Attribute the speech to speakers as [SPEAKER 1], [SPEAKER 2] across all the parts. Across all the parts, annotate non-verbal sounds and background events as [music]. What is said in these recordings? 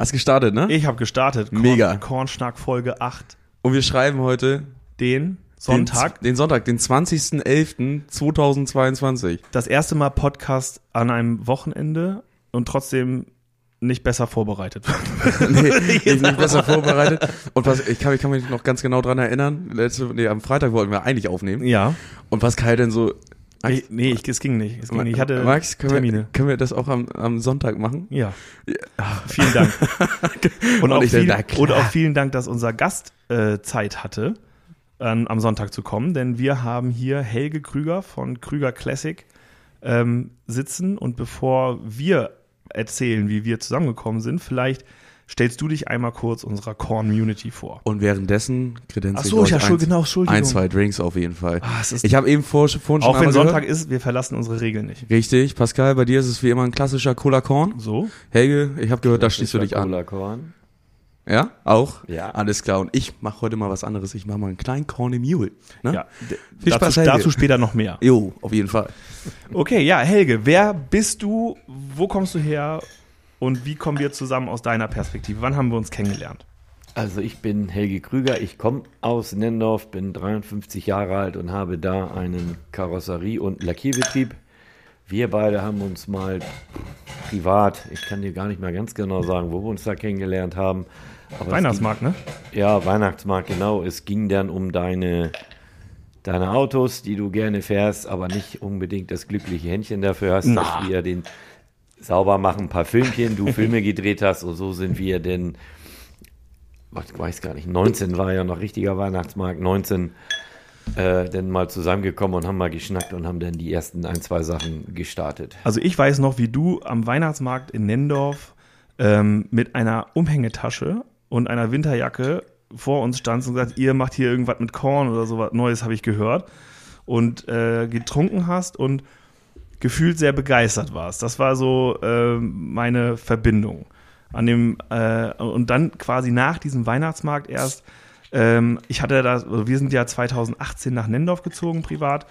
[SPEAKER 1] Hast gestartet, ne?
[SPEAKER 2] Ich habe gestartet. Korn,
[SPEAKER 1] Mega.
[SPEAKER 2] Kornschnack Folge 8.
[SPEAKER 1] Und wir schreiben heute
[SPEAKER 2] Den Sonntag.
[SPEAKER 1] Den, den Sonntag, den 20.11.2022.
[SPEAKER 2] Das erste Mal Podcast an einem Wochenende und trotzdem nicht besser vorbereitet. [laughs]
[SPEAKER 1] nee, [laughs] nicht, nicht besser vorbereitet. Und was, ich kann, ich kann mich noch ganz genau dran erinnern. Letzte, nee, am Freitag wollten wir eigentlich aufnehmen.
[SPEAKER 2] ja.
[SPEAKER 1] Und was Kai denn so.
[SPEAKER 2] Ich, nee, ich, es ging nicht. Es ging nicht. Ich hatte
[SPEAKER 1] Max, können wir,
[SPEAKER 2] Termine.
[SPEAKER 1] können wir das auch am, am Sonntag machen?
[SPEAKER 2] Ja. Vielen Dank. [laughs] und, auch viel,
[SPEAKER 1] klar.
[SPEAKER 2] und auch vielen Dank, dass unser Gast äh, Zeit hatte, ähm, am Sonntag zu kommen, denn wir haben hier Helge Krüger von Krüger Classic ähm, sitzen und bevor wir erzählen, wie wir zusammengekommen sind, vielleicht stellst du dich einmal kurz unserer Community vor.
[SPEAKER 1] Und währenddessen ich
[SPEAKER 2] so, ja,
[SPEAKER 1] ein,
[SPEAKER 2] schon, genau,
[SPEAKER 1] ein, zwei Drinks auf jeden Fall.
[SPEAKER 2] Ah, es ist-
[SPEAKER 1] ich habe eben vor, vorhin schon
[SPEAKER 2] Auch wenn Sonntag
[SPEAKER 1] gehört.
[SPEAKER 2] ist, wir verlassen unsere Regeln nicht.
[SPEAKER 1] Richtig, Pascal, bei dir ist es wie immer ein klassischer Cola Korn.
[SPEAKER 2] So?
[SPEAKER 1] Helge, ich habe gehört, da schließt du dich an.
[SPEAKER 3] Cola Korn.
[SPEAKER 1] Ja? Auch?
[SPEAKER 3] Ja.
[SPEAKER 1] Alles klar. Und ich mache heute mal was anderes. Ich mache mal einen kleinen Corny Mule. Ne?
[SPEAKER 2] Ja.
[SPEAKER 1] Viel
[SPEAKER 2] dazu,
[SPEAKER 1] Spaß, Helge.
[SPEAKER 2] dazu später noch mehr.
[SPEAKER 1] Jo, auf jeden Fall.
[SPEAKER 2] Okay, ja, Helge, wer bist du? Wo kommst du her? Und wie kommen wir zusammen aus deiner Perspektive? Wann haben wir uns kennengelernt?
[SPEAKER 3] Also ich bin Helge Krüger, ich komme aus Nendorf, bin 53 Jahre alt und habe da einen Karosserie- und Lackierbetrieb. Wir beide haben uns mal privat, ich kann dir gar nicht mehr ganz genau sagen, wo wir uns da kennengelernt haben. Aber
[SPEAKER 2] Weihnachtsmarkt, ne?
[SPEAKER 3] Ging, ja, Weihnachtsmarkt, genau. Es ging dann um deine, deine Autos, die du gerne fährst, aber nicht unbedingt das glückliche Händchen dafür hast,
[SPEAKER 2] Na.
[SPEAKER 3] dass wir den sauber machen, ein paar Filmchen, du [laughs] Filme gedreht hast und so sind wir denn ich weiß gar nicht, 19 war ja noch richtiger Weihnachtsmarkt, 19 äh, dann mal zusammengekommen und haben mal geschnackt und haben dann die ersten ein, zwei Sachen gestartet.
[SPEAKER 2] Also ich weiß noch, wie du am Weihnachtsmarkt in Nendorf ähm, mit einer Umhängetasche und einer Winterjacke vor uns standst und gesagt, ihr macht hier irgendwas mit Korn oder sowas Neues, habe ich gehört. Und äh, getrunken hast und gefühlt sehr begeistert warst. Das war so äh, meine Verbindung. An dem, äh, und dann quasi nach diesem Weihnachtsmarkt erst, ähm, ich hatte da, also wir sind ja 2018 nach Nendorf gezogen, privat.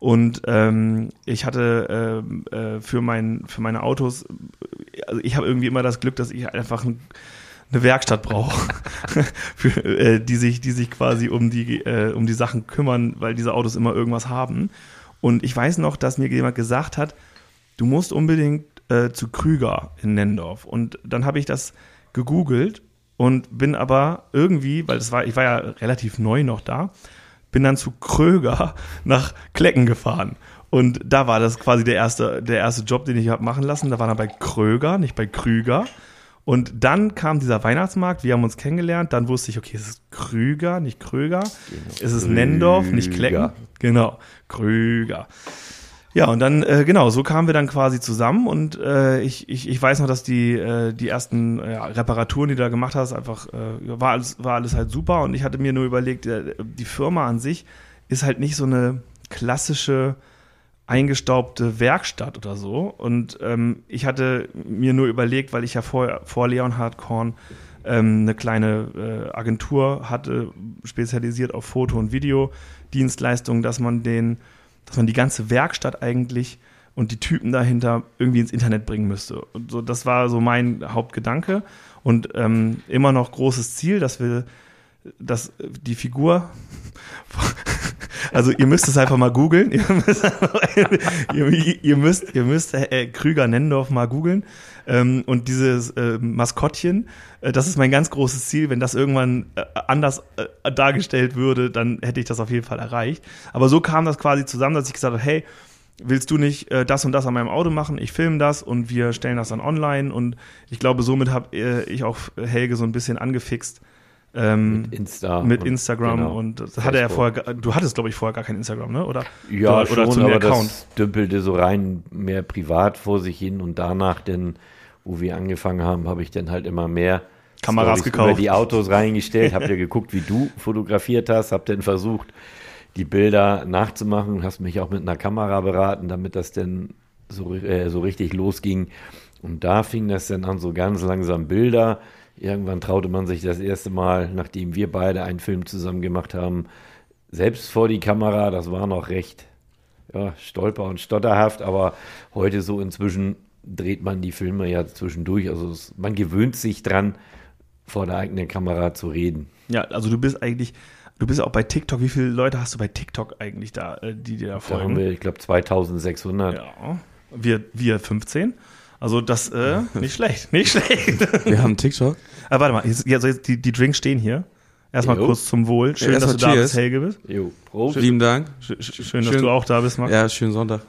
[SPEAKER 2] Und ähm, ich hatte ähm, äh, für, mein, für meine Autos, also ich habe irgendwie immer das Glück, dass ich einfach ein, eine Werkstatt brauche, [laughs] äh, die sich, die sich quasi um die, äh, um die Sachen kümmern, weil diese Autos immer irgendwas haben. Und ich weiß noch, dass mir jemand gesagt hat, du musst unbedingt äh, zu Krüger in Nendorf. Und dann habe ich das gegoogelt und bin aber irgendwie, weil das war, ich war ja relativ neu noch da, bin dann zu Kröger [laughs] nach Klecken gefahren. Und da war das quasi der erste, der erste Job, den ich habe machen lassen. Da war dann bei Kröger, nicht bei Krüger. Und dann kam dieser Weihnachtsmarkt, wir haben uns kennengelernt, dann wusste ich, okay, es ist Krüger, nicht Kröger. Es ist Nendorf, nicht Klecken. Genau, Krüger. Ja, und dann, äh, genau, so kamen wir dann quasi zusammen und äh, ich, ich, ich weiß noch, dass die, äh, die ersten ja, Reparaturen, die du da gemacht hast, einfach, äh, war, alles, war alles halt super und ich hatte mir nur überlegt, äh, die Firma an sich ist halt nicht so eine klassische eingestaubte Werkstatt oder so und ähm, ich hatte mir nur überlegt, weil ich ja vor, vor Leonhard Korn ähm, eine kleine äh, Agentur hatte, spezialisiert auf Foto- und Videodienstleistungen, dass man den dass man die ganze Werkstatt eigentlich und die Typen dahinter irgendwie ins Internet bringen müsste. Und so, das war so mein Hauptgedanke und ähm, immer noch großes Ziel, dass wir, dass die Figur, also ihr müsst es einfach mal googeln, ihr müsst, ihr, ihr müsst, ihr müsst äh, Krüger Nendorf mal googeln ähm, und dieses äh, Maskottchen, äh, das ist mein ganz großes Ziel. Wenn das irgendwann äh, anders äh, dargestellt würde, dann hätte ich das auf jeden Fall erreicht. Aber so kam das quasi zusammen, dass ich gesagt habe, hey, willst du nicht äh, das und das an meinem Auto machen? Ich filme das und wir stellen das dann online. Und ich glaube, somit habe äh, ich auch Helge so ein bisschen angefixt. Ähm,
[SPEAKER 3] Mit Insta.
[SPEAKER 2] mit
[SPEAKER 3] und-
[SPEAKER 2] Instagram
[SPEAKER 3] genau.
[SPEAKER 2] und das hatte er vorher, du hattest glaube ich vorher gar kein Instagram, ne? Oder
[SPEAKER 3] Ja,
[SPEAKER 2] oder,
[SPEAKER 3] schon,
[SPEAKER 2] oder zu
[SPEAKER 3] aber
[SPEAKER 2] Account.
[SPEAKER 3] das dümpelte so rein mehr privat vor sich hin und danach denn, wo wir angefangen haben, habe ich dann halt immer mehr
[SPEAKER 2] Kameras
[SPEAKER 3] Storys
[SPEAKER 2] gekauft.
[SPEAKER 3] über die Autos reingestellt, hab [laughs] ja geguckt, wie du fotografiert hast, hab dann versucht, die Bilder nachzumachen, hast mich auch mit einer Kamera beraten, damit das dann so, äh, so richtig losging. Und da fing das dann an, so ganz langsam Bilder. Irgendwann traute man sich das erste Mal, nachdem wir beide einen Film zusammen gemacht haben, selbst vor die Kamera. Das war noch recht ja, stolper und stotterhaft, aber heute so inzwischen dreht man die Filme ja zwischendurch. Also es, man gewöhnt sich dran, vor der eigenen Kamera zu reden.
[SPEAKER 2] Ja, also du bist eigentlich, du bist auch bei TikTok. Wie viele Leute hast du bei TikTok eigentlich da, äh, die dir da
[SPEAKER 3] Da
[SPEAKER 2] folgen?
[SPEAKER 3] haben wir, ich glaube, 2600.
[SPEAKER 2] ja, wir, wir 15. Also das, äh, nicht schlecht, nicht schlecht. [laughs]
[SPEAKER 1] Wir haben TikTok.
[SPEAKER 2] Aber warte mal, jetzt, also jetzt, die, die Drinks stehen hier. Erstmal
[SPEAKER 3] Jo.
[SPEAKER 2] kurz zum Wohl. Schön,
[SPEAKER 1] Ja,
[SPEAKER 2] dass du da
[SPEAKER 1] cheers.
[SPEAKER 2] bist, Helge bist.
[SPEAKER 3] Jo, Prost.
[SPEAKER 1] Lieben Dank.
[SPEAKER 2] Sch- sch- Schön, dass
[SPEAKER 1] Schön.
[SPEAKER 2] du auch da bist, Max.
[SPEAKER 1] Ja, schönen Sonntag.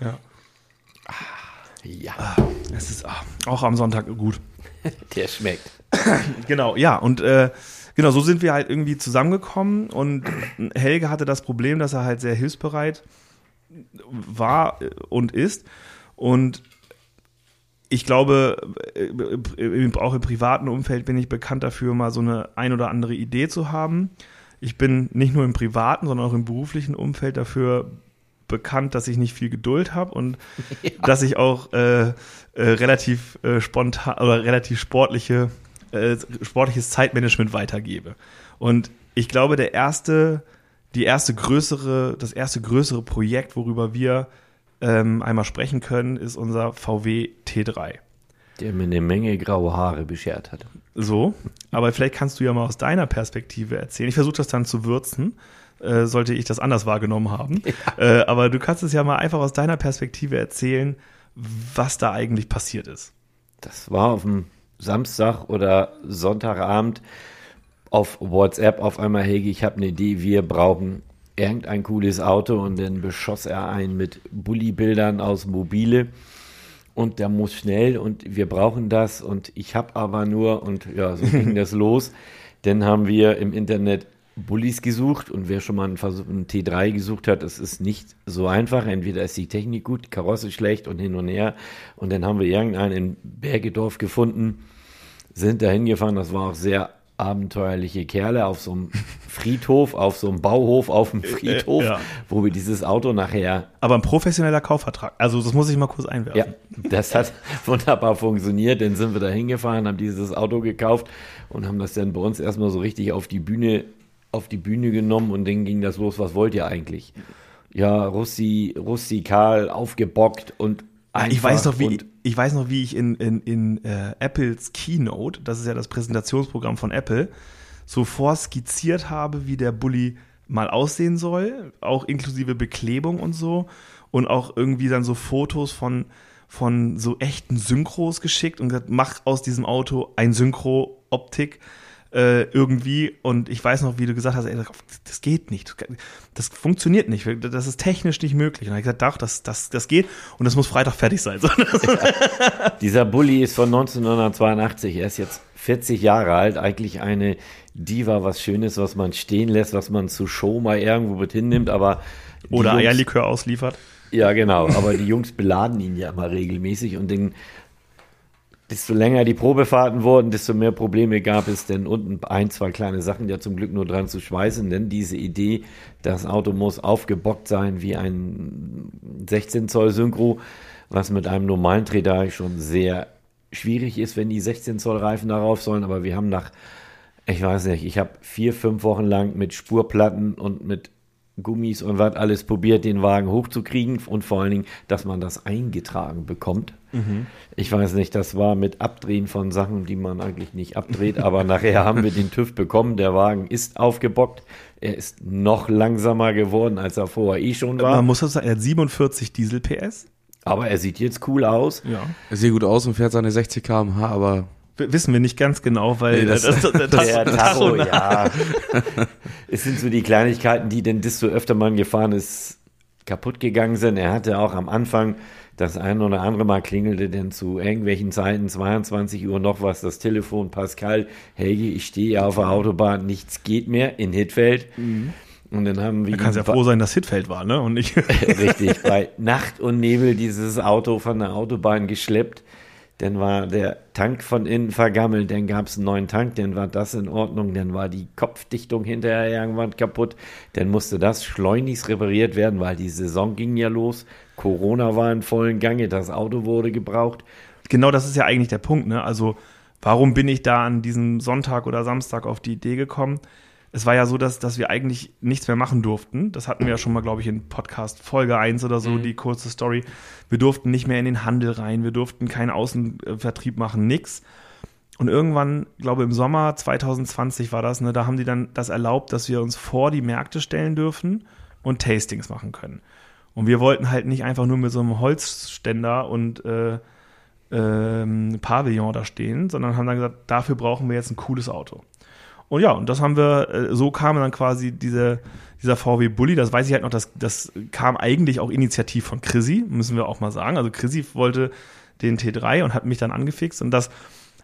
[SPEAKER 3] Ja,
[SPEAKER 2] Es ist ah, auch am Sonntag gut. [laughs]
[SPEAKER 3] der schmeckt. [coughs]
[SPEAKER 2] Genau, ja, und äh, genau, so sind wir halt irgendwie zusammengekommen und Helge hatte das Problem, dass er halt sehr hilfsbereit war äh, und ist. Und ich glaube, äh, äh, auch im privaten Umfeld bin ich bekannt dafür, mal so eine ein oder andere Idee zu haben. Ich bin nicht nur im privaten, sondern auch im beruflichen Umfeld dafür bekannt, dass ich nicht viel Geduld habe und [laughs] dass ich auch äh, äh, relativ äh, spontan oder relativ sportliche äh, sportliches Zeitmanagement weitergebe. Und ich glaube, der erste, die erste größere, das erste größere Projekt, worüber wir ähm, einmal sprechen können, ist unser VW T3.
[SPEAKER 3] Der mir eine Menge graue Haare beschert hat.
[SPEAKER 2] So, aber vielleicht kannst du ja mal aus deiner Perspektive erzählen. Ich versuche das dann zu würzen, äh, sollte ich das anders wahrgenommen haben. Äh, aber du kannst es ja mal einfach aus deiner Perspektive erzählen, was da eigentlich passiert ist.
[SPEAKER 3] Das war auf dem Samstag oder Sonntagabend auf WhatsApp auf einmal, Helge, ich habe eine Idee, wir brauchen irgendein cooles Auto und dann beschoss er ein mit Bulli-Bildern aus Mobile und der muss schnell und wir brauchen das und ich habe aber nur und ja, so ging das [laughs] los. Dann haben wir im Internet Bullis gesucht und wer schon mal einen, Versuch, einen T3 gesucht hat, das ist nicht so einfach. Entweder ist die Technik gut, die Karosse schlecht und hin und her. Und dann haben wir irgendeinen in Bergedorf gefunden, sind da hingefahren. Das war auch sehr abenteuerliche Kerle auf so einem Friedhof, auf so einem Bauhof, auf dem [laughs] Friedhof,
[SPEAKER 2] ja.
[SPEAKER 3] wo wir dieses Auto nachher
[SPEAKER 2] Aber ein professioneller Kaufvertrag. Also das muss ich mal kurz einwerfen.
[SPEAKER 3] ja, das hat wunderbar funktioniert. Dann sind wir da hingefahren, haben dieses Auto gekauft und haben das dann bei uns erstmal so richtig auf die Bühne, auf die Bühne genommen und dann ging das los. Was wollt ihr eigentlich? Ja, Russi, rustikal, aufgebockt und
[SPEAKER 2] Ah, ich weiß noch, wie ich weiß noch, wie ich in, in, in äh, Apples Keynote, das ist ja das Präsentationsprogramm von Apple, so vorskizziert habe, wie der Bulli mal aussehen soll, auch inklusive Beklebung und so und auch irgendwie dann so Fotos von von so echten Synchros geschickt und gesagt, mach aus diesem Auto ein Synchro-Optik äh, irgendwie und ich weiß noch, wie du gesagt hast, ey, das geht nicht, das funktioniert nicht, das ist technisch nicht möglich. Und dann habe ich gesagt, doch, das, das, das geht und das muss Freitag fertig sein. So, [laughs]
[SPEAKER 3] Dieser Bulli ist von 1982. Er ist jetzt 40 Jahre alt. Eigentlich eine Diva, was Schönes, was man stehen lässt, was man zu Show mal irgendwo mit hinnimmt. Aber
[SPEAKER 2] Oder Eierlikör ausliefert.
[SPEAKER 3] Ja, genau. Aber die Jungs beladen ihn ja immer regelmäßig und den, desto länger die Probefahrten wurden, desto mehr Probleme gab es, denn. Unten ein, zwei kleine Sachen ja zum Glück nur dran zu schweißen, denn diese Idee, das Auto muss aufgebockt sein wie ein 16 Zoll Synchro, was mit einem normalen Treter schon sehr schwierig ist, wenn die 16 Zoll Reifen darauf sollen, aber wir haben nach, ich weiß nicht, ich habe vier, fünf Wochen lang mit Spurplatten und mit Gummis und was alles probiert, den Wagen hochzukriegen und vor allen Dingen, dass man das eingetragen bekommt. Ich weiß nicht, das war mit Abdrehen von Sachen, die man eigentlich nicht abdreht, aber nachher haben wir den TÜV bekommen. Der Wagen ist aufgebockt. Er ist noch langsamer geworden, als er vorher eh schon war.
[SPEAKER 2] Man muss das sagen, er hat 47 Diesel PS.
[SPEAKER 3] Aber er sieht jetzt cool aus.
[SPEAKER 2] Ja.
[SPEAKER 1] Er sieht gut aus und fährt seine 60 km/h, aber
[SPEAKER 2] Wissen wir nicht ganz genau, weil
[SPEAKER 1] Nee, das-
[SPEAKER 2] das, das, das, [laughs] das,
[SPEAKER 3] Der
[SPEAKER 2] das,
[SPEAKER 3] Tacho, ja. es sind so die Kleinigkeiten, die denn desto öfter man gefahren ist, kaputt gegangen sind. Er hatte auch am Anfang das ein oder andere Mal klingelte denn zu irgendwelchen Zeiten, 22 Uhr noch was, das Telefon, Pascal, Helge, ich stehe auf der Autobahn, nichts geht mehr in Hittfeld. Und dann haben wir
[SPEAKER 2] Da kannst ja froh sein, dass Hitfeld war, ne? Und nicht. [laughs]
[SPEAKER 3] Richtig, bei Nacht und Nebel dieses Auto von der Autobahn geschleppt. Dann war der Tank von innen vergammelt, dann gab es einen neuen Tank, dann war das in Ordnung, dann war die Kopfdichtung hinterher irgendwann kaputt, dann musste das schleunigst repariert werden, weil die Saison ging ja los, Corona war in vollen Gange, das Auto wurde gebraucht.
[SPEAKER 2] genau das ist ja eigentlich der Punkt, ne? Also, warum bin ich da an diesem Sonntag oder Samstag auf die Idee gekommen? Es war ja so, dass, dass wir eigentlich nichts mehr machen durften. Das hatten wir ja schon mal, glaube ich, in Podcast Folge 1 oder so,
[SPEAKER 1] Mhm.
[SPEAKER 2] die kurze Story. Wir durften nicht mehr in den Handel rein, wir durften keinen Außenvertrieb machen, nix. Und irgendwann, glaube im Sommer 2020 war das, ne, da haben die dann das erlaubt, dass wir uns vor die Märkte stellen dürfen und Tastings machen können. Und wir wollten halt nicht einfach nur mit so einem Holzständer und äh, ähm, Pavillon da stehen, sondern haben dann gesagt, dafür brauchen wir jetzt ein cooles Auto. Und ja, und das haben wir, äh, so kam dann quasi diese, dieser VW Bulli, das weiß ich halt noch, das, das kam eigentlich auch initiativ von Chrissy, müssen wir auch mal sagen. Also Chrissy wollte den T3 und hat mich dann angefixt und das,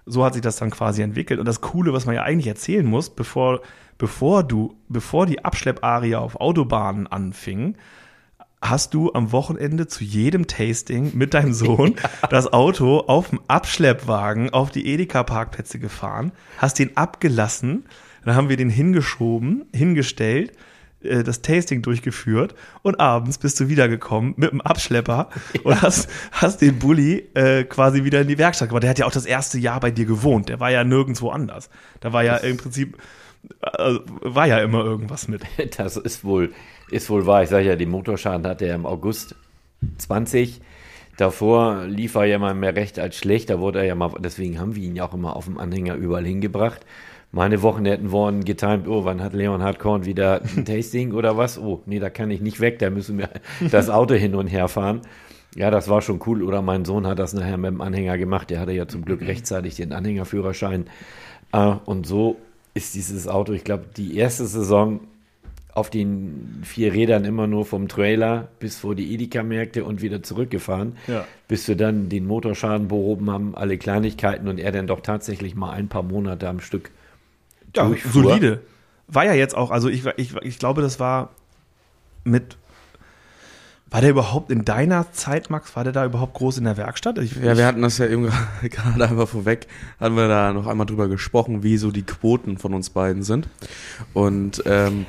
[SPEAKER 2] so hat sich das dann quasi entwickelt. Und das Coole, was man ja eigentlich erzählen muss, bevor, bevor du, bevor die Abschlepparie auf Autobahnen anfing, hast du am Wochenende zu jedem Tasting mit deinem Sohn [laughs] das Auto auf dem Abschleppwagen auf die Edeka-Parkplätze gefahren, hast den abgelassen, dann haben wir den hingeschoben, hingestellt, äh, das Tasting durchgeführt und abends bist du wiedergekommen mit dem Abschlepper [laughs] und hast, hast den Bulli äh, quasi wieder in die Werkstatt gebracht. Der hat ja auch das erste Jahr bei dir gewohnt, der war ja nirgendwo anders. Da war ja im Prinzip, war ja immer irgendwas mit. [laughs]
[SPEAKER 3] Das ist wohl, ist wohl wahr. Ich sage ja, den Motorschaden hatte er im August 20. Davor lief er ja mal mehr recht als schlecht. Da wurde er ja mal, deswegen haben wir ihn ja auch immer auf dem Anhänger überall hingebracht. Meine Wochenenden wurden getimt, oh, wann hat Leon Hartkorn wieder ein Tasting [laughs] oder was? Oh, nee, da kann ich nicht weg, da müssen wir [laughs] das Auto hin und her fahren. Ja, das war schon cool. Oder mein Sohn hat das nachher mit dem Anhänger gemacht. Der hatte ja zum Glück rechtzeitig den Anhängerführerschein. Äh, Und so ist dieses Auto, ich glaube, die erste Saison auf den vier Rädern immer nur vom Trailer bis vor die Edeka-Märkte und wieder zurückgefahren,
[SPEAKER 2] Ja.
[SPEAKER 3] bis wir dann den Motorschaden behoben haben, alle Kleinigkeiten und er dann doch tatsächlich mal ein paar Monate am Stück
[SPEAKER 2] ja,
[SPEAKER 3] durchfuhr.
[SPEAKER 2] solide. War ja jetzt auch, also ich, ich, ich glaube, das war mit. War der überhaupt in deiner Zeit, Max? War der da überhaupt groß in der Werkstatt? Ich,
[SPEAKER 1] Ja, wir hatten das ja eben [laughs] gerade einfach vorweg, hatten wir da noch einmal drüber gesprochen, wie so die Quoten von uns beiden sind. Und ähm,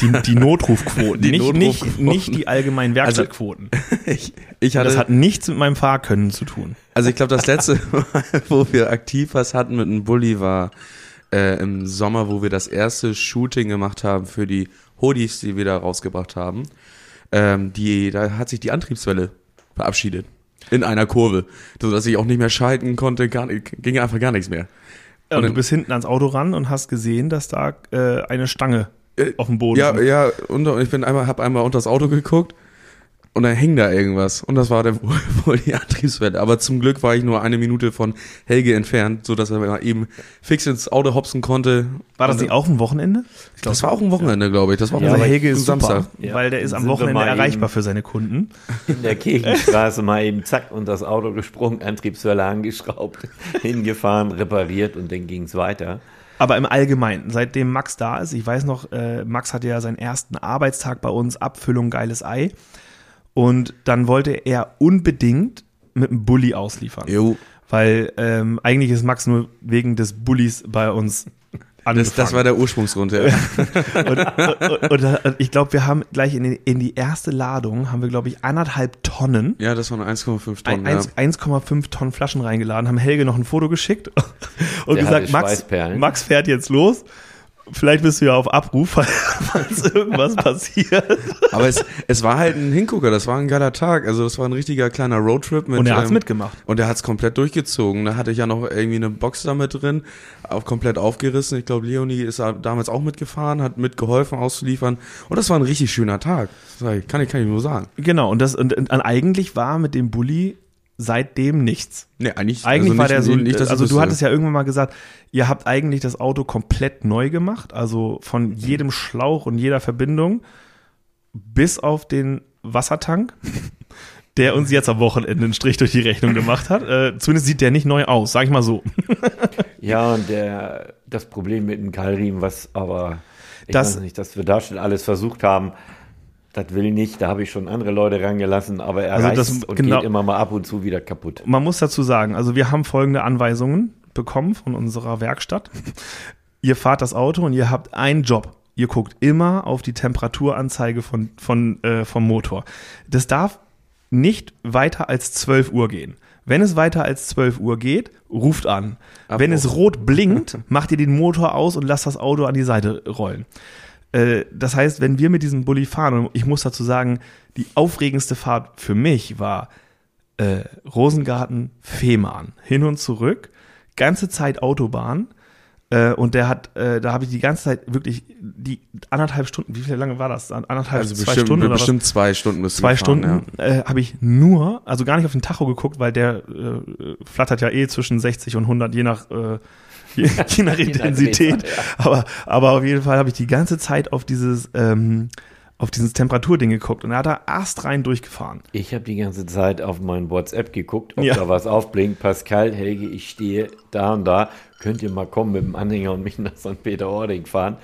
[SPEAKER 2] die, die Notrufquoten, [laughs]
[SPEAKER 1] Die
[SPEAKER 2] nicht,
[SPEAKER 1] Notrufquoten.
[SPEAKER 2] Nicht, nicht die allgemeinen Werkstattquoten. [laughs]
[SPEAKER 1] ich, ich hatte,
[SPEAKER 2] das hat nichts mit meinem Fahrkönnen zu tun.
[SPEAKER 1] also ich glaube, das letzte Mal, wo wir aktiv was hatten mit einem Bulli war äh, im Sommer, wo wir das erste Shooting gemacht haben für die Hoodies, die wir da rausgebracht haben. Ähm, die, da hat sich die Antriebswelle verabschiedet. In einer Kurve. So dass ich auch nicht mehr schalten konnte, gar, nicht- ging einfach gar nichts mehr.
[SPEAKER 2] Und
[SPEAKER 1] Und
[SPEAKER 2] du bist hinten ans Auto ran und hast gesehen, dass da äh, eine Stange
[SPEAKER 1] Äh,
[SPEAKER 2] auf dem Boden
[SPEAKER 1] Ja,
[SPEAKER 2] liegt.
[SPEAKER 1] ja, und ich bin einmal, hab einmal unter das Auto geguckt und dann hing da irgendwas. Und das war dann wohl, [laughs] wohl die Antriebswelle. Aber zum Glück war ich nur eine Minute von Helge entfernt, so dass er mal eben fix ins Auto hopsen konnte.
[SPEAKER 2] War das nicht auch ein Wochenende?
[SPEAKER 1] Das war auch ein Wochenende, glaube ich. Das war
[SPEAKER 3] Ja,
[SPEAKER 1] auch
[SPEAKER 2] Also
[SPEAKER 3] aber
[SPEAKER 2] Helge
[SPEAKER 1] ein
[SPEAKER 2] ist super,
[SPEAKER 1] Samstag.
[SPEAKER 3] Ja.
[SPEAKER 2] weil der ist am Wochenende erreichbar für seine Kunden. [laughs]
[SPEAKER 3] in der Kirchenstraße mal eben zack und das Auto gesprungen, Antriebswelle angeschraubt, [laughs] hingefahren, repariert und dann ging es weiter.
[SPEAKER 2] Aber im Allgemeinen, seitdem Max da ist, ich weiß noch, äh, Max hatte ja seinen ersten Arbeitstag bei uns, Abfüllung geiles Ei. Und dann wollte er unbedingt mit einem Bulli ausliefern.
[SPEAKER 1] Jo,
[SPEAKER 2] Weil ähm, eigentlich ist Max nur wegen des Bullis bei uns angefangen. [laughs]
[SPEAKER 1] das, das war der Ursprungsgrund. Ja. [laughs]
[SPEAKER 2] und, und, und, und ich glaube, wir haben gleich in die, in die erste Ladung, haben wir, glaube ich, anderthalb Tonnen
[SPEAKER 1] ja, das waren 1,5
[SPEAKER 2] ein-
[SPEAKER 1] Tonnen. Ja.
[SPEAKER 2] eins- 1,5 Tonnen Flaschen reingeladen, haben Helge noch ein Foto geschickt [laughs] und
[SPEAKER 3] Der
[SPEAKER 2] gesagt, Max. Max fährt jetzt los. Vielleicht bist du ja auf Abruf, [laughs] falls irgendwas passiert.
[SPEAKER 1] Aber es, es war halt ein Hingucker, das war ein geiler Tag. Also das war ein richtiger kleiner Roadtrip mit.
[SPEAKER 2] Und er hat's
[SPEAKER 1] ähm,
[SPEAKER 2] mitgemacht.
[SPEAKER 1] Und er hat's komplett durchgezogen. Da hatte ich ja noch irgendwie eine Box da mit drin, auch komplett aufgerissen. Ich glaube, Leonie ist da damals auch mitgefahren, hat mitgeholfen auszuliefern. Und das war ein richtig schöner Tag. Kann ich, kann ich nur sagen.
[SPEAKER 2] Genau, und das und, und eigentlich war mit dem Bulli seitdem nichts.
[SPEAKER 1] Nee, eigentlich,
[SPEAKER 2] Eigentlich
[SPEAKER 1] also
[SPEAKER 2] war
[SPEAKER 1] nicht-
[SPEAKER 2] der so,
[SPEAKER 1] nicht,
[SPEAKER 2] also du
[SPEAKER 1] wüsste.
[SPEAKER 2] hattest ja irgendwann mal gesagt, ihr habt eigentlich das Auto komplett neu gemacht, also von jedem Schlauch und jeder Verbindung bis auf den Wassertank, [laughs] der uns jetzt am Wochenende einen Strich durch die Rechnung gemacht hat. Äh, zumindest sieht der nicht neu aus, sag ich mal so. [laughs]
[SPEAKER 3] Ja, und der, das Problem mit dem Keilriemen, was aber, ich
[SPEAKER 2] Das-
[SPEAKER 3] weiß nicht, dass wir da schon alles versucht haben, das will nicht, da habe ich schon andere Leute rangelassen, aber er
[SPEAKER 2] Also das-
[SPEAKER 3] und
[SPEAKER 2] genau.
[SPEAKER 3] geht immer mal ab und zu wieder kaputt.
[SPEAKER 2] Man muss dazu sagen, also wir haben folgende Anweisungen bekommen von unserer Werkstatt. [laughs] Ihr fahrt das Auto und ihr habt einen Job. Ihr guckt immer auf die Temperaturanzeige von, von, äh, vom Motor. Das darf nicht weiter als 12 Uhr gehen. Wenn es weiter als 12 Uhr geht, ruft an.
[SPEAKER 1] Abbruch.
[SPEAKER 2] Wenn es rot blinkt, [laughs] macht ihr den Motor aus und lasst das Auto an die Seite rollen. Äh, das heißt, wenn wir mit diesem Bulli fahren, und ich muss dazu sagen, die aufregendste Fahrt für mich war äh, Rosengarten, Fehmarn. Hin und zurück, ganze Zeit Autobahn. Äh, und der hat, äh, da habe ich die ganze Zeit wirklich die anderthalb Stunden, wie viel lange war das? Anderthalb,
[SPEAKER 1] Also
[SPEAKER 2] zwei
[SPEAKER 1] bestimmt,
[SPEAKER 2] Stunden oder was?
[SPEAKER 1] bestimmt zwei Stunden müssen
[SPEAKER 2] zwei
[SPEAKER 1] fahren,
[SPEAKER 2] Stunden äh, habe ich nur, also gar nicht auf den Tacho geguckt, weil der äh, flattert ja eh zwischen 60 und 100, je nach, äh, je, [laughs] je nach Intensität. Aber, aber auf jeden Fall habe ich die ganze Zeit auf dieses, ähm, auf dieses Temperaturding geguckt und er hat da astrein durchgefahren.
[SPEAKER 3] Ich habe die ganze Zeit auf mein WhatsApp geguckt, ob
[SPEAKER 2] Ja.
[SPEAKER 3] da was aufblinkt. Pascal, Helge, ich stehe da und da. Könnt ihr mal kommen mit dem Anhänger und mich nach St. Peter-Ording fahren?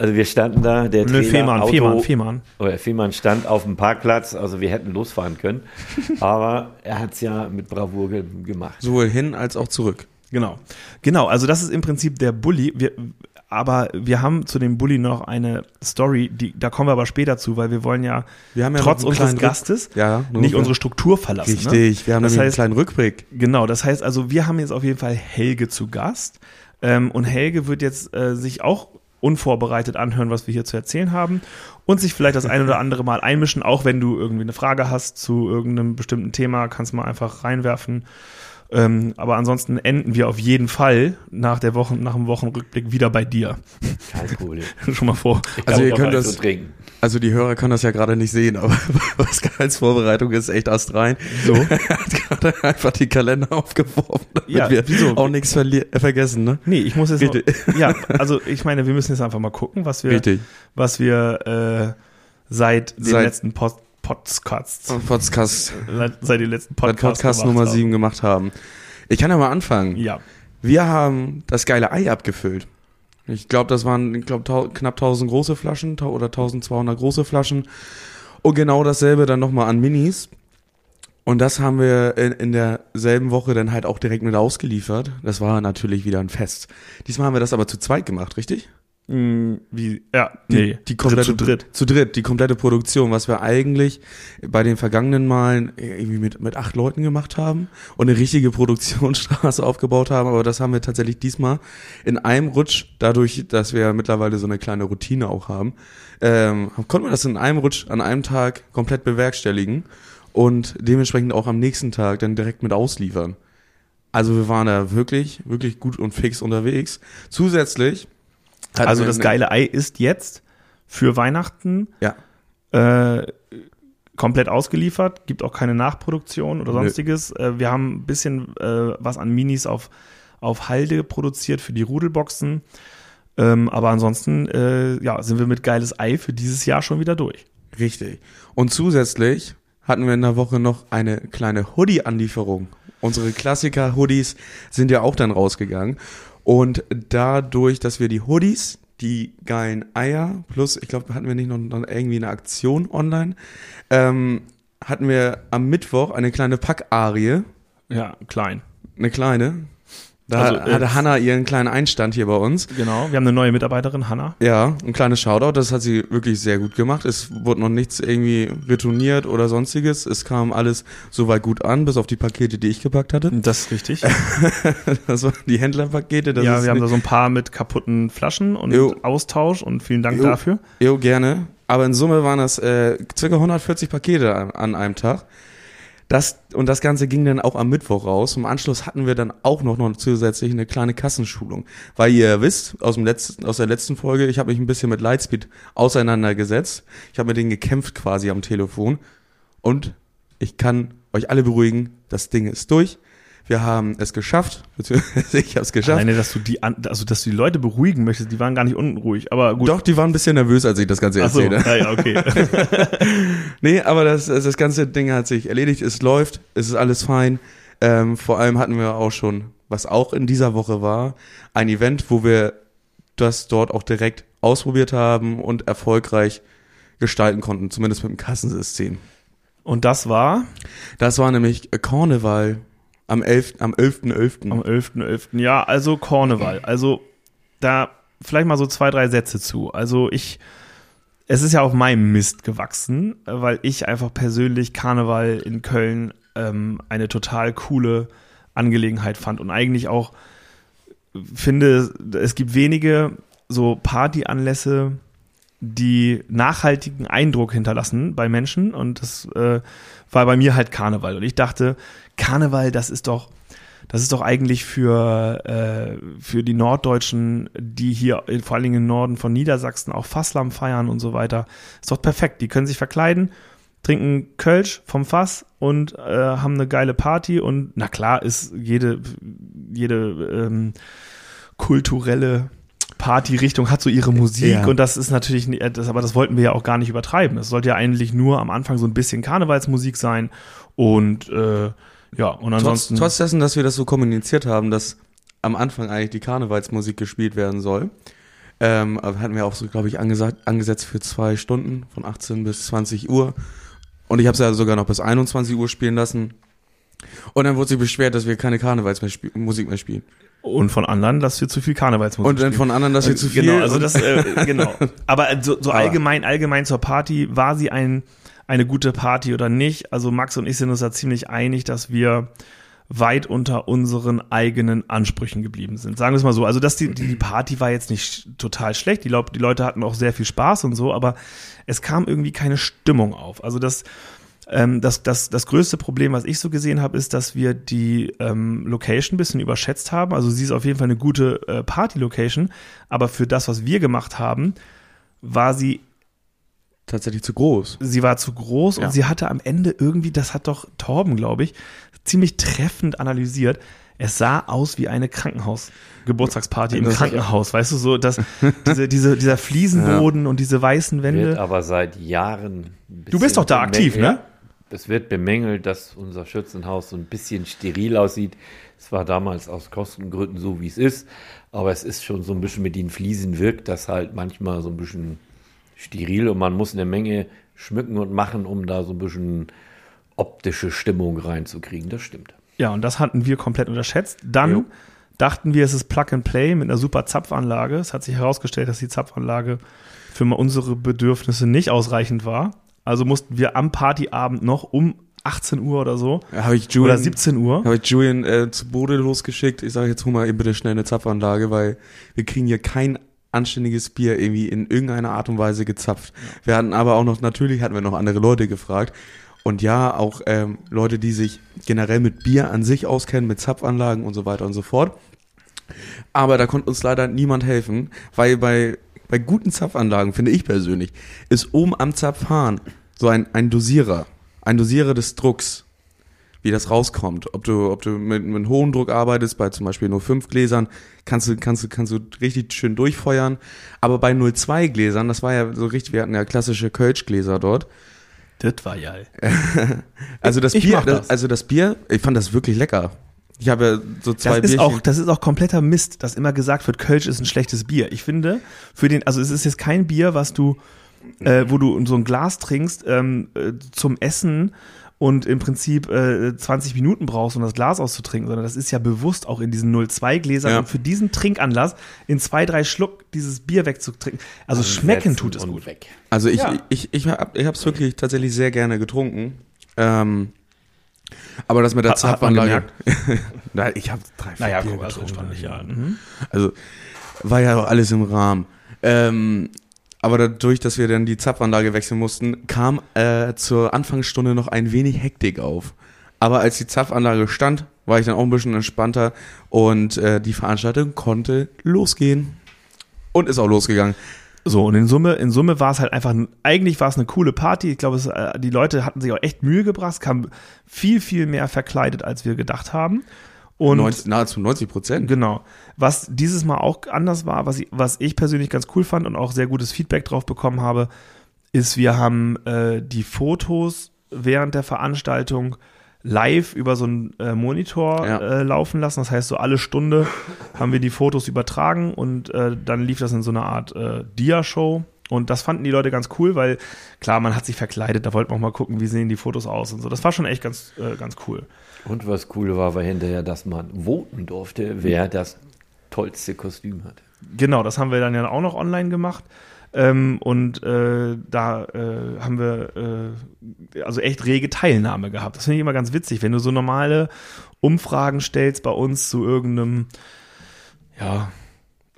[SPEAKER 3] Also wir standen da, der
[SPEAKER 2] Nö, Fehmarn,
[SPEAKER 3] Auto,
[SPEAKER 2] Fehmarn, Fehmarn.
[SPEAKER 3] Oder Fehmarn stand auf dem Parkplatz, also wir hätten losfahren können. [laughs] Aber er hat es ja mit Bravour ge gemacht.
[SPEAKER 1] Sowohl hin als auch zurück.
[SPEAKER 2] Genau. Genau, also das ist im Prinzip der Bully. Wir, aber wir haben zu dem Bully noch eine Story, die, da kommen wir aber später zu, weil wir wollen ja,
[SPEAKER 1] Wir haben ja
[SPEAKER 2] trotz unseres Gastes
[SPEAKER 1] Ja,
[SPEAKER 2] nicht unsere Struktur verlassen.
[SPEAKER 1] Richtig,
[SPEAKER 2] Ne?
[SPEAKER 1] wir haben
[SPEAKER 2] das heißt,
[SPEAKER 1] einen kleinen Rückblick.
[SPEAKER 2] Genau, das heißt also, wir haben jetzt auf jeden Fall Helge zu Gast. Ähm, und Helge wird jetzt äh, sich auch unvorbereitet anhören, was wir hier zu erzählen haben und sich vielleicht das ein oder andere Mal einmischen, auch wenn du irgendwie eine Frage hast zu irgendeinem bestimmten Thema, kannst du mal einfach reinwerfen. Ähm, aber ansonsten enden wir auf jeden Fall nach der Woche, nach dem Wochenrückblick wieder bei dir.
[SPEAKER 3] Kein. [laughs]
[SPEAKER 2] Schon mal vor.
[SPEAKER 1] Also ihr könnt das-. Also die Hörer können das ja gerade nicht sehen, aber [laughs] Pascals Vorbereitung ist echt astrein.
[SPEAKER 2] So.
[SPEAKER 1] er [laughs] hat gerade einfach die Kalender aufgeworfen, damit
[SPEAKER 2] Ja,
[SPEAKER 1] wir
[SPEAKER 2] wieso?
[SPEAKER 1] auch nichts äh, vergessen, ne?
[SPEAKER 2] Nee, ich muss jetzt noch, ja, also ich meine, wir müssen jetzt einfach mal gucken, was wir,
[SPEAKER 1] Richtig.
[SPEAKER 2] was wir äh, seit den
[SPEAKER 1] Seit-
[SPEAKER 2] letzten Pod Podcasts,
[SPEAKER 1] Podcast,
[SPEAKER 2] seit den letzten Podcasts
[SPEAKER 1] Podcast
[SPEAKER 2] gemacht
[SPEAKER 1] Nummer
[SPEAKER 2] haben.
[SPEAKER 1] 7 gemacht haben. Ich kann ja mal anfangen.
[SPEAKER 2] Ja,
[SPEAKER 1] Wir haben das geile Ei abgefüllt. Ich glaube, das waren ich glaub, knapp 1000 große Flaschen oder 1200 große Flaschen. Und genau dasselbe dann nochmal an Minis. Und das haben wir in, in derselben Woche dann halt auch direkt mit ausgeliefert. Das war natürlich wieder ein Fest. Diesmal haben wir das aber zu zweit gemacht, richtig?
[SPEAKER 2] Wie, ja,
[SPEAKER 1] Die,
[SPEAKER 2] nee,
[SPEAKER 1] die komplette,
[SPEAKER 2] zu dritt.
[SPEAKER 1] Zu dritt, die komplette Produktion, was wir eigentlich bei den vergangenen Malen irgendwie mit, mit acht Leuten gemacht haben und eine richtige [laughs] Produktionsstraße aufgebaut haben, aber das haben wir tatsächlich diesmal in einem Rutsch, dadurch, dass wir mittlerweile so eine kleine Routine auch haben, ähm, konnten wir das in einem Rutsch an einem Tag komplett bewerkstelligen und dementsprechend auch am nächsten Tag dann direkt mit ausliefern. Also wir waren da wirklich, wirklich gut und fix unterwegs. Zusätzlich hatten
[SPEAKER 2] Also das
[SPEAKER 1] eine-
[SPEAKER 2] geile Ei ist jetzt für Weihnachten
[SPEAKER 1] Ja.
[SPEAKER 2] äh, komplett ausgeliefert, gibt auch keine Nachproduktion oder
[SPEAKER 1] Nö.
[SPEAKER 2] sonstiges. Äh, wir haben ein bisschen äh, was an Minis auf, auf Halde produziert für die Rudelboxen. Ähm, aber ansonsten äh, ja, sind wir mit geiles Ei für dieses Jahr schon wieder durch.
[SPEAKER 1] Richtig. Und zusätzlich hatten wir in der Woche noch eine kleine Hoodie-Anlieferung. Unsere Klassiker-Hoodies sind ja auch dann rausgegangen. Und dadurch, dass wir die Hoodies, die geilen Eier, plus, ich glaube, hatten wir nicht noch, noch irgendwie eine Aktion online, ähm, hatten wir am Mittwoch eine kleine Packarie,
[SPEAKER 2] Ja, klein.
[SPEAKER 1] eine kleine. Da
[SPEAKER 2] Also, äh,
[SPEAKER 1] hatte Hanna ihren kleinen Einstand hier bei uns.
[SPEAKER 2] Genau. Wir haben eine neue Mitarbeiterin, Hanna.
[SPEAKER 1] Ja, ein kleines Shoutout, das hat sie wirklich sehr gut gemacht. Es wurde noch nichts irgendwie retourniert oder sonstiges. Es kam alles soweit gut an, bis auf die Pakete, die ich gepackt hatte.
[SPEAKER 2] Das ist richtig. [laughs]
[SPEAKER 1] Das waren die Händlerpakete. Das
[SPEAKER 2] ja, wir haben da so ein paar mit kaputten Flaschen und
[SPEAKER 1] Jo.
[SPEAKER 2] Austausch und vielen Dank
[SPEAKER 1] Jo.
[SPEAKER 2] dafür.
[SPEAKER 1] Jo, gerne. Aber in Summe waren das äh, circa 140 Pakete an, an einem Tag. Das, und das Ganze ging dann auch am Mittwoch raus. Im Anschluss hatten wir dann auch noch, noch zusätzlich eine kleine Kassenschulung. Weil ihr wisst, aus, dem letzten, aus der letzten Folge, ich habe mich ein bisschen mit Lightspeed auseinandergesetzt. Ich habe mit denen gekämpft quasi am Telefon. Und ich kann euch alle beruhigen, das Ding ist durch. Wir haben es geschafft, beziehungsweise [laughs] ich habe es geschafft.
[SPEAKER 2] Alleine, dass du die, also dass du die Leute beruhigen möchtest, die waren gar nicht unruhig, aber gut.
[SPEAKER 1] Doch, die waren ein bisschen nervös, als ich das Ganze
[SPEAKER 2] Ach so,
[SPEAKER 1] erzähle.
[SPEAKER 2] ja, ja, okay. [laughs] [laughs]
[SPEAKER 1] Nee, aber das, das ganze Ding hat sich erledigt, es läuft, es ist alles fein. Ähm, vor allem hatten wir auch schon, was auch in dieser Woche war, ein Event, wo wir das dort auch direkt ausprobiert haben und erfolgreich gestalten konnten, zumindest mit dem Kassensystem.
[SPEAKER 2] Und das war
[SPEAKER 1] Das war nämlich Karneval am 11. am 11.11.
[SPEAKER 2] am 11.11. Ja, also Karneval. Also da vielleicht mal so zwei, drei Sätze zu. Also ich, es ist ja auf meinem Mist gewachsen, weil ich einfach persönlich Karneval in Köln ähm, eine total coole Angelegenheit fand und eigentlich auch finde, es gibt wenige so Partyanlässe, die nachhaltigen Eindruck hinterlassen bei Menschen. Und das äh, war bei mir halt Karneval. Und ich dachte, Karneval, das ist doch das ist doch eigentlich für, äh, für die Norddeutschen, die hier vor allen Dingen im Norden von Niedersachsen auch Fasslamm feiern und so weiter, ist doch perfekt. Die können sich verkleiden, trinken Kölsch vom Fass und äh, haben eine geile Party. Und na klar ist jede, jede ähm, kulturelle Partyrichtung hat so ihre Musik
[SPEAKER 1] Ja.
[SPEAKER 2] und das ist natürlich, äh, das, aber das wollten wir ja auch gar nicht übertreiben. Es sollte ja eigentlich nur am Anfang so ein bisschen Karnevalsmusik sein und äh, ja, und
[SPEAKER 1] Trotz,
[SPEAKER 2] ansonsten.
[SPEAKER 1] trotz dessen, dass wir das so kommuniziert haben, dass am Anfang eigentlich die Karnevalsmusik gespielt werden soll, ähm, hatten wir auch so, glaube ich, angesagt, angesetzt für zwei Stunden, von 18 bis 20 Uhr. Und ich habe es ja sogar noch bis 21 Uhr spielen lassen. Und dann wurde sich beschwert, dass wir keine Karnevalsmusik mehr spielen.
[SPEAKER 2] Und von anderen, dass wir zu viel Karnevalsmusik
[SPEAKER 1] Und dann von anderen, dass wir zu viel.
[SPEAKER 2] Genau, also das, äh, [laughs] genau. Aber äh, so, so allgemein, allgemein zur Party, war sie ein, eine gute Party oder nicht? Also Max und ich sind uns da ziemlich einig, dass wir weit unter unseren eigenen Ansprüchen geblieben sind. Sagen wir es mal so. Also dass die, die Party war jetzt nicht total schlecht. Die, Leute- die Leute hatten auch sehr viel Spaß und so, aber es kam irgendwie keine Stimmung auf. Also das, ähm, das, das, das größte Problem, was ich so gesehen habe, ist, dass wir die ähm, Location ein bisschen überschätzt haben. Also sie ist auf jeden Fall eine gute äh, Party-Location, aber für das, was wir gemacht haben, war sie,
[SPEAKER 1] tatsächlich zu groß.
[SPEAKER 2] sie war zu groß
[SPEAKER 1] Ja.
[SPEAKER 2] und sie hatte am Ende irgendwie, das hat doch Torben, glaube ich, ziemlich treffend analysiert. Es sah aus wie eine Krankenhaus-Geburtstagsparty im Krankenhaus, weißt du, so, dass [laughs] diese, diese, dieser Fliesenboden und diese weißen
[SPEAKER 3] Wird
[SPEAKER 2] Wände.
[SPEAKER 3] aber seit Jahren.
[SPEAKER 2] Du bist doch da aktiv, ne?
[SPEAKER 3] Es wird bemängelt, dass unser Schützenhaus so ein bisschen steril aussieht. Es war damals aus Kostengründen so, wie es ist. Aber es ist schon so ein bisschen mit den Fliesen wirkt das halt manchmal so ein bisschen steril und man muss eine Menge schmücken und machen, um da so ein bisschen optische Stimmung reinzukriegen. Das stimmt.
[SPEAKER 2] Ja, und das hatten wir komplett unterschätzt. Dann
[SPEAKER 3] Jo.
[SPEAKER 2] dachten wir, es ist Plug and Play mit einer super Zapfanlage. Es hat sich herausgestellt, dass die Zapfanlage für unsere Bedürfnisse nicht ausreichend war. Also mussten wir am Partyabend noch um 18 Uhr oder so
[SPEAKER 1] Habe ich
[SPEAKER 2] oder
[SPEAKER 1] Julian,
[SPEAKER 2] 17 Uhr.
[SPEAKER 1] habe ich Julian äh, zu Bode losgeschickt. Ich sage jetzt hol mal eben bitte schnell eine Zapfanlage, weil wir kriegen hier kein anständiges Bier irgendwie in irgendeiner Art und Weise gezapft. Wir hatten aber auch noch, natürlich hatten wir noch andere Leute gefragt. Und ja, auch ähm, Leute, die sich generell mit Bier an sich auskennen, mit Zapfanlagen und so weiter und so fort. Aber da konnte uns leider niemand helfen, weil bei, bei guten Zapfanlagen, finde ich persönlich, ist oben am Zapfhahn so ein, ein Dosierer, ein Dosierer des Drucks, wie das rauskommt. Ob du, ob du mit, mit hohen Druck arbeitest, bei zum Beispiel nur fünf Gläsern, kannst du, kannst du, kannst du richtig schön durchfeuern. Aber bei 0,2 Gläsern, das war ja so richtig, wir hatten ja klassische Kölschgläser dort.
[SPEAKER 2] Das war geil. [laughs]
[SPEAKER 1] Also das
[SPEAKER 2] Ich
[SPEAKER 1] Bier,
[SPEAKER 2] das.
[SPEAKER 1] also das Bier, ich fand das wirklich lecker. Ich habe ja so zwei
[SPEAKER 2] Das ist,
[SPEAKER 1] Bierchen.
[SPEAKER 2] auch, das ist auch kompletter Mist, dass immer gesagt wird, Kölsch ist ein schlechtes Bier. Ich finde, für den, also es ist jetzt kein Bier, was du, äh, wo du so ein Glas trinkst ähm, äh, zum Essen und im Prinzip äh, 20 Minuten brauchst, um das Glas auszutrinken, sondern das ist ja bewusst auch in diesen 02 Gläsern
[SPEAKER 1] Ja.
[SPEAKER 2] und für diesen Trinkanlass in zwei, drei Schluck dieses Bier wegzutrinken. Also schmecken
[SPEAKER 3] Setzen
[SPEAKER 2] tut es gut.
[SPEAKER 3] Weg.
[SPEAKER 1] Also ich,
[SPEAKER 2] Ja.
[SPEAKER 1] ich, ich, hab, ich habe es wirklich tatsächlich sehr gerne getrunken. Ähm, aber das mit der
[SPEAKER 2] Hat- hat man
[SPEAKER 1] Zapfanlage. [laughs] Nein, ich habe drei, vier
[SPEAKER 2] Naja,
[SPEAKER 1] Bier
[SPEAKER 2] also
[SPEAKER 1] getrunken.
[SPEAKER 2] stand ich ja. Mhm.
[SPEAKER 1] Also war ja auch alles im Rahmen. Ähm, aber dadurch, dass wir dann die Zapfanlage wechseln mussten, kam äh, zur Anfangsstunde noch ein wenig Hektik auf. Aber als die Zapfanlage stand, war ich dann auch ein bisschen entspannter und äh, die Veranstaltung konnte losgehen. Und ist auch losgegangen.
[SPEAKER 2] So, und in Summe, in Summe war es halt einfach, eigentlich war es eine coole Party. Ich glaube, es, äh, die Leute hatten sich auch echt Mühe gebracht. Es kam viel, viel mehr verkleidet, als wir gedacht haben. Und
[SPEAKER 1] 90, nahezu 90 Prozent.
[SPEAKER 2] genau. Was dieses Mal auch anders war, was ich, was ich persönlich ganz cool fand und auch sehr gutes Feedback drauf bekommen habe, ist, wir haben äh, die Fotos während der Veranstaltung live über so einen äh, Monitor
[SPEAKER 1] Ja.
[SPEAKER 2] äh, laufen lassen. Das heißt, so alle Stunde [laughs] haben wir die Fotos übertragen und äh, dann lief das in so einer Art äh, Dia-Show. Und das fanden die Leute ganz cool, weil klar, man hat sich verkleidet, da wollten wir auch mal gucken, wie sehen die Fotos aus und so. Das war schon echt ganz, äh, ganz cool.
[SPEAKER 3] Und was cool war, war hinterher, dass man voten durfte, wer das tollste Kostüm hat.
[SPEAKER 2] Genau, das haben wir dann ja auch noch online gemacht. Ähm, und äh, da äh, haben wir äh, also echt rege Teilnahme gehabt. Das finde ich immer ganz witzig, wenn du so normale Umfragen stellst bei uns zu irgendeinem, ja,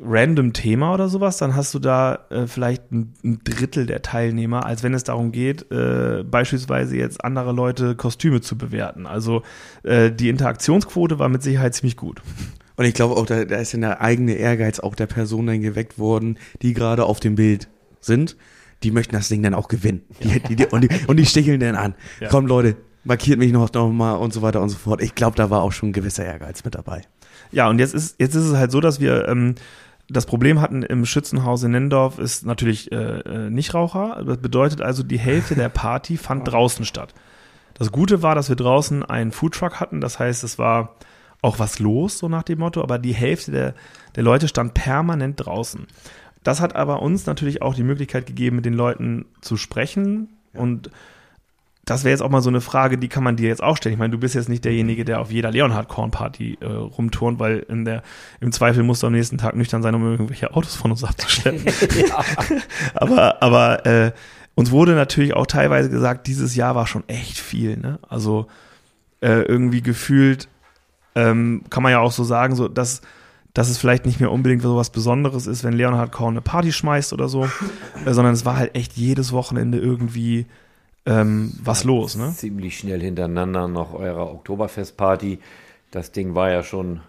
[SPEAKER 2] random Thema oder sowas, dann hast du da äh, vielleicht ein, ein, Drittel der Teilnehmer, als wenn es darum geht, äh, beispielsweise jetzt andere Leute Kostüme zu bewerten. Also äh, die Interaktionsquote war mit Sicherheit ziemlich gut.
[SPEAKER 1] Und ich glaube auch, da, da ist ja der eigene Ehrgeiz auch der Person dann geweckt worden, die gerade auf dem Bild sind. Die möchten das Ding dann auch gewinnen. Die, die, die, und, die, und die sticheln dann an. Ja. Komm Leute, markiert mich noch, noch mal und so weiter und so fort. Ich glaube, da war auch schon ein gewisser Ehrgeiz mit dabei.
[SPEAKER 2] Ja, und jetzt ist, jetzt ist es halt so, dass wir ähm, das Problem hatten im Schützenhaus in Nendorf ist natürlich äh, äh, Nichtraucher. Das bedeutet also, die Hälfte der Party fand [laughs] draußen statt. Das Gute war, dass wir draußen einen Foodtruck hatten. Das heißt, es war auch was los, so nach dem Motto. Aber die Hälfte der, der Leute stand permanent draußen. Das hat aber uns natürlich auch die Möglichkeit gegeben, mit den Leuten zu sprechen und das wäre jetzt auch mal so eine Frage, die kann man dir jetzt auch stellen. Ich meine, du bist jetzt nicht derjenige, der auf jeder Leonhard-Korn-Party äh, rumturnt, weil in der, im Zweifel musst du am nächsten Tag nüchtern sein, um irgendwelche Autos von uns abzuschleppen. [laughs] [laughs] aber aber äh, uns wurde natürlich auch teilweise gesagt, dieses Jahr war schon echt viel. Ne? Also äh, irgendwie gefühlt ähm, kann man ja auch so sagen, so dass dass es vielleicht nicht mehr unbedingt so was Besonderes ist, wenn Leonhard Korn eine Party schmeißt oder so, [laughs] äh, sondern es war halt echt jedes Wochenende irgendwie ähm, was los. Ne?
[SPEAKER 3] Ziemlich schnell hintereinander noch eurer Oktoberfestparty. Das Ding war ja schon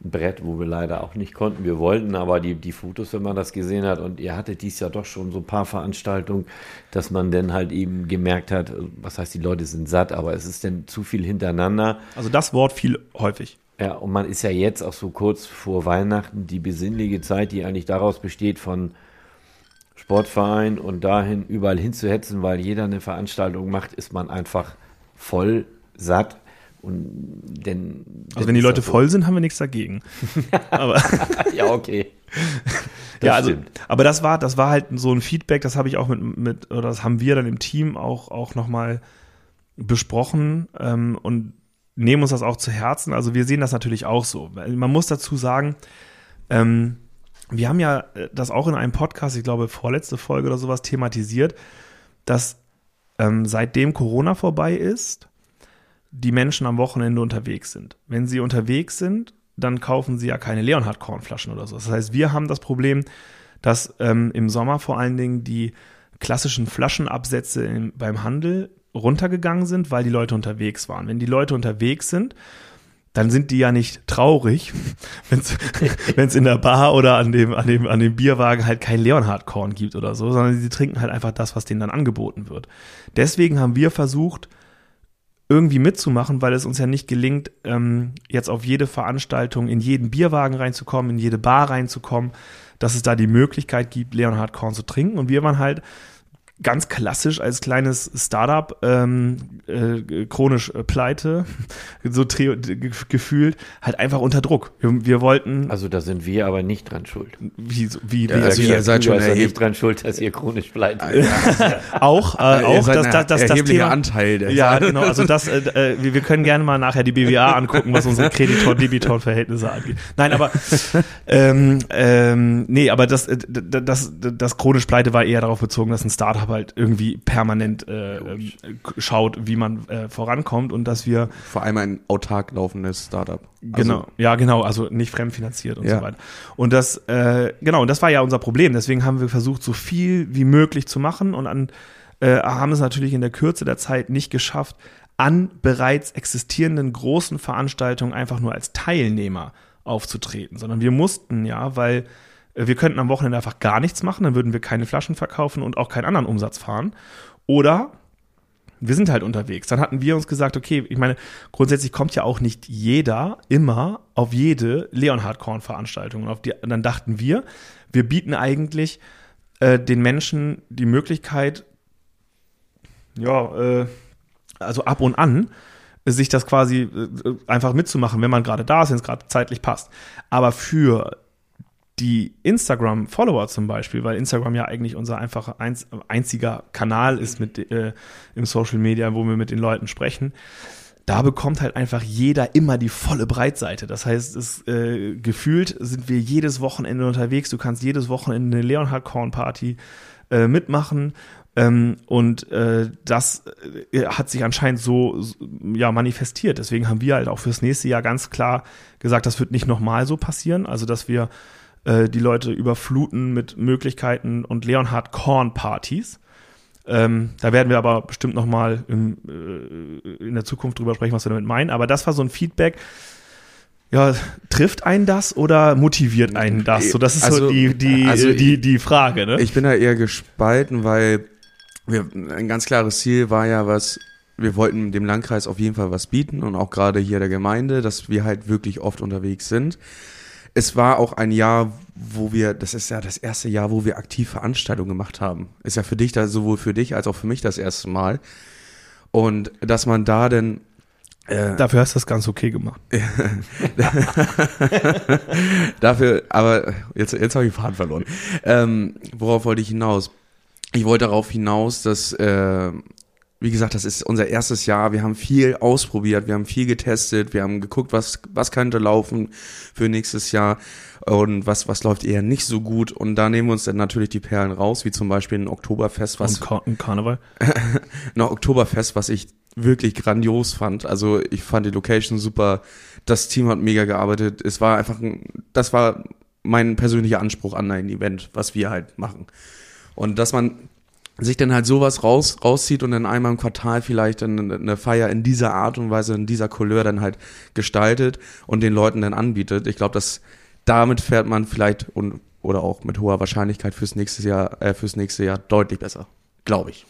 [SPEAKER 3] Brett, wo wir leider auch nicht konnten. Wir wollten aber die, die Fotos, wenn man das gesehen hat, und ihr hattet dies ja doch schon so ein paar Veranstaltungen, dass man dann halt eben gemerkt hat, was heißt, die Leute sind satt, aber es ist denn zu viel hintereinander.
[SPEAKER 2] Also das Wort viel häufig.
[SPEAKER 3] Ja, und man ist ja jetzt auch so kurz vor Weihnachten, die besinnliche Zeit, die eigentlich daraus besteht von Sportverein und dahin überall hinzuhetzen, weil jeder eine Veranstaltung macht, ist man einfach voll satt. Und denn,
[SPEAKER 2] also wenn die Leute voll sind, haben wir nichts dagegen. [laughs]
[SPEAKER 3] aber ja, okay. [laughs]
[SPEAKER 2] Das ja, also, stimmt. aber das war, das war halt so ein Feedback, das habe ich auch mit, mit, oder das haben wir dann im Team auch, auch nochmal besprochen ähm, und nehmen uns das auch zu Herzen. Also wir sehen das natürlich auch so. Man muss dazu sagen, ähm, wir haben ja äh, das auch in einem Podcast, ich glaube, vorletzte Folge oder sowas thematisiert, dass ähm, seitdem Corona vorbei ist, die Menschen am Wochenende unterwegs sind. Wenn sie unterwegs sind, dann kaufen sie ja keine Leonhard-Kornflaschen oder so. Das heißt, wir haben das Problem, dass ähm, im Sommer vor allen Dingen die klassischen Flaschenabsätze im, beim Handel runtergegangen sind, weil die Leute unterwegs waren. Wenn die Leute unterwegs sind, dann sind die ja nicht traurig, [laughs] wenn es [laughs] in der Bar oder an dem, an, dem, an dem Bierwagen halt kein Leonhardkorn gibt oder so, sondern sie trinken halt einfach das, was denen dann angeboten wird. Deswegen haben wir versucht, irgendwie mitzumachen, weil es uns ja nicht gelingt, ähm, jetzt auf jede Veranstaltung in jeden Bierwagen reinzukommen, in jede Bar reinzukommen, dass es da die Möglichkeit gibt, Leonhard Korn zu trinken. Und wir waren halt ganz klassisch als kleines Startup ähm, äh, chronisch äh, pleite, [laughs] so gefühlt, halt einfach unter Druck. Wir, wir, wollten.
[SPEAKER 3] Also da sind wir aber nicht dran schuld.
[SPEAKER 2] Wie, wie,
[SPEAKER 3] ja, also ihr seid schon nicht dran schuld, dass ihr chronisch pleite [laughs]
[SPEAKER 2] Auch, äh, auch, dass das, das, das
[SPEAKER 1] Thema. Anteil. Der
[SPEAKER 2] ja, genau. Also das, äh, äh, wir, wir können gerne mal nachher die BWA [laughs] angucken, was unsere Kreditor-Debitor-Verhältnisse angeht. Nein, aber ähm, ähm, nee, aber das, äh, das, das, das chronisch pleite war eher darauf bezogen, dass ein Startup aber halt irgendwie permanent äh, ähm, schaut, wie man äh, vorankommt und dass wir
[SPEAKER 1] vor allem ein autark laufendes Startup.
[SPEAKER 2] Genau, also, ja genau, also nicht fremdfinanziert und ja. so weiter. Und das äh, genau, und das war ja unser Problem. Deswegen haben wir versucht, so viel wie möglich zu machen und an äh, haben es natürlich in der Kürze der Zeit nicht geschafft, an bereits existierenden großen Veranstaltungen einfach nur als Teilnehmer aufzutreten, sondern wir mussten ja, weil wir könnten am Wochenende einfach gar nichts machen, dann würden wir keine Flaschen verkaufen und auch keinen anderen Umsatz fahren. Oder wir sind halt unterwegs. Dann hatten wir uns gesagt, okay, ich meine, grundsätzlich kommt ja auch nicht jeder immer auf jede Leonhard Korn Veranstaltung. Und auf die, dann dachten wir, wir bieten eigentlich äh, den Menschen die Möglichkeit, ja, äh, also ab und an, sich das quasi äh, einfach mitzumachen, wenn man gerade da ist, wenn es gerade zeitlich passt. Aber für die Instagram-Follower zum Beispiel, weil Instagram ja eigentlich unser einfacher einziger Kanal ist mit äh, im Social Media, wo wir mit den Leuten sprechen, da bekommt halt einfach jeder immer die volle Breitseite. Das heißt, es äh, gefühlt sind wir jedes Wochenende unterwegs. Du kannst jedes Wochenende eine Leonhard Korn Party äh, mitmachen. Ähm, und äh, das äh, hat sich anscheinend so, so ja manifestiert. Deswegen haben wir halt auch fürs nächste Jahr ganz klar gesagt, das wird nicht nochmal so passieren. Also dass wir äh, die Leute überfluten mit Möglichkeiten und Leonhard Korn Partys. Ähm, da werden wir aber bestimmt noch mal im, äh, in der Zukunft drüber sprechen, was wir damit meinen. Aber das war so ein Feedback. Ja, trifft einen das oder motiviert einen das? So, das ist
[SPEAKER 1] Also,
[SPEAKER 2] so die, die,
[SPEAKER 1] also
[SPEAKER 2] die, die Frage, ne?
[SPEAKER 1] Ich bin da eher gespalten, weil wir, ein ganz klares Ziel war ja, was wir wollten dem Landkreis auf jeden Fall was bieten und auch gerade hier der Gemeinde, dass wir halt wirklich oft unterwegs sind. Es war auch ein Jahr, wo wir, das ist ja das erste Jahr, wo wir aktiv Veranstaltungen gemacht haben. Ist ja für dich da sowohl für dich als auch für mich das erste Mal. Und dass man da denn äh,
[SPEAKER 2] Dafür hast du das ganz okay gemacht. [laughs]
[SPEAKER 1] Dafür, aber jetzt, jetzt habe ich den Faden verloren. Ähm, worauf wollte ich hinaus? Ich wollte darauf hinaus, dass, äh, wie gesagt, das ist unser erstes Jahr. Wir haben viel ausprobiert, wir haben viel getestet, wir haben geguckt, was, was könnte laufen für nächstes Jahr und was, was läuft eher nicht so gut. Und da nehmen wir uns dann natürlich die Perlen raus, wie zum Beispiel ein Oktoberfest, was
[SPEAKER 2] Und Kar ein Karneval. [laughs]
[SPEAKER 1] ein Oktoberfest, was ich wirklich grandios fand. Also ich fand die Location super, das Team hat mega gearbeitet. Es war einfach, ein, das war mein persönlicher Anspruch an ein Event, was wir halt machen. Und dass man sich dann halt sowas raus, rauszieht und dann einmal im Quartal vielleicht eine, Feier in dieser Art und Weise, in dieser Couleur dann halt gestaltet und den Leuten dann anbietet. Ich glaube, dass damit fährt man vielleicht und oder auch mit hoher Wahrscheinlichkeit fürs nächste Jahr, äh, fürs nächste Jahr deutlich besser. Glaube ich.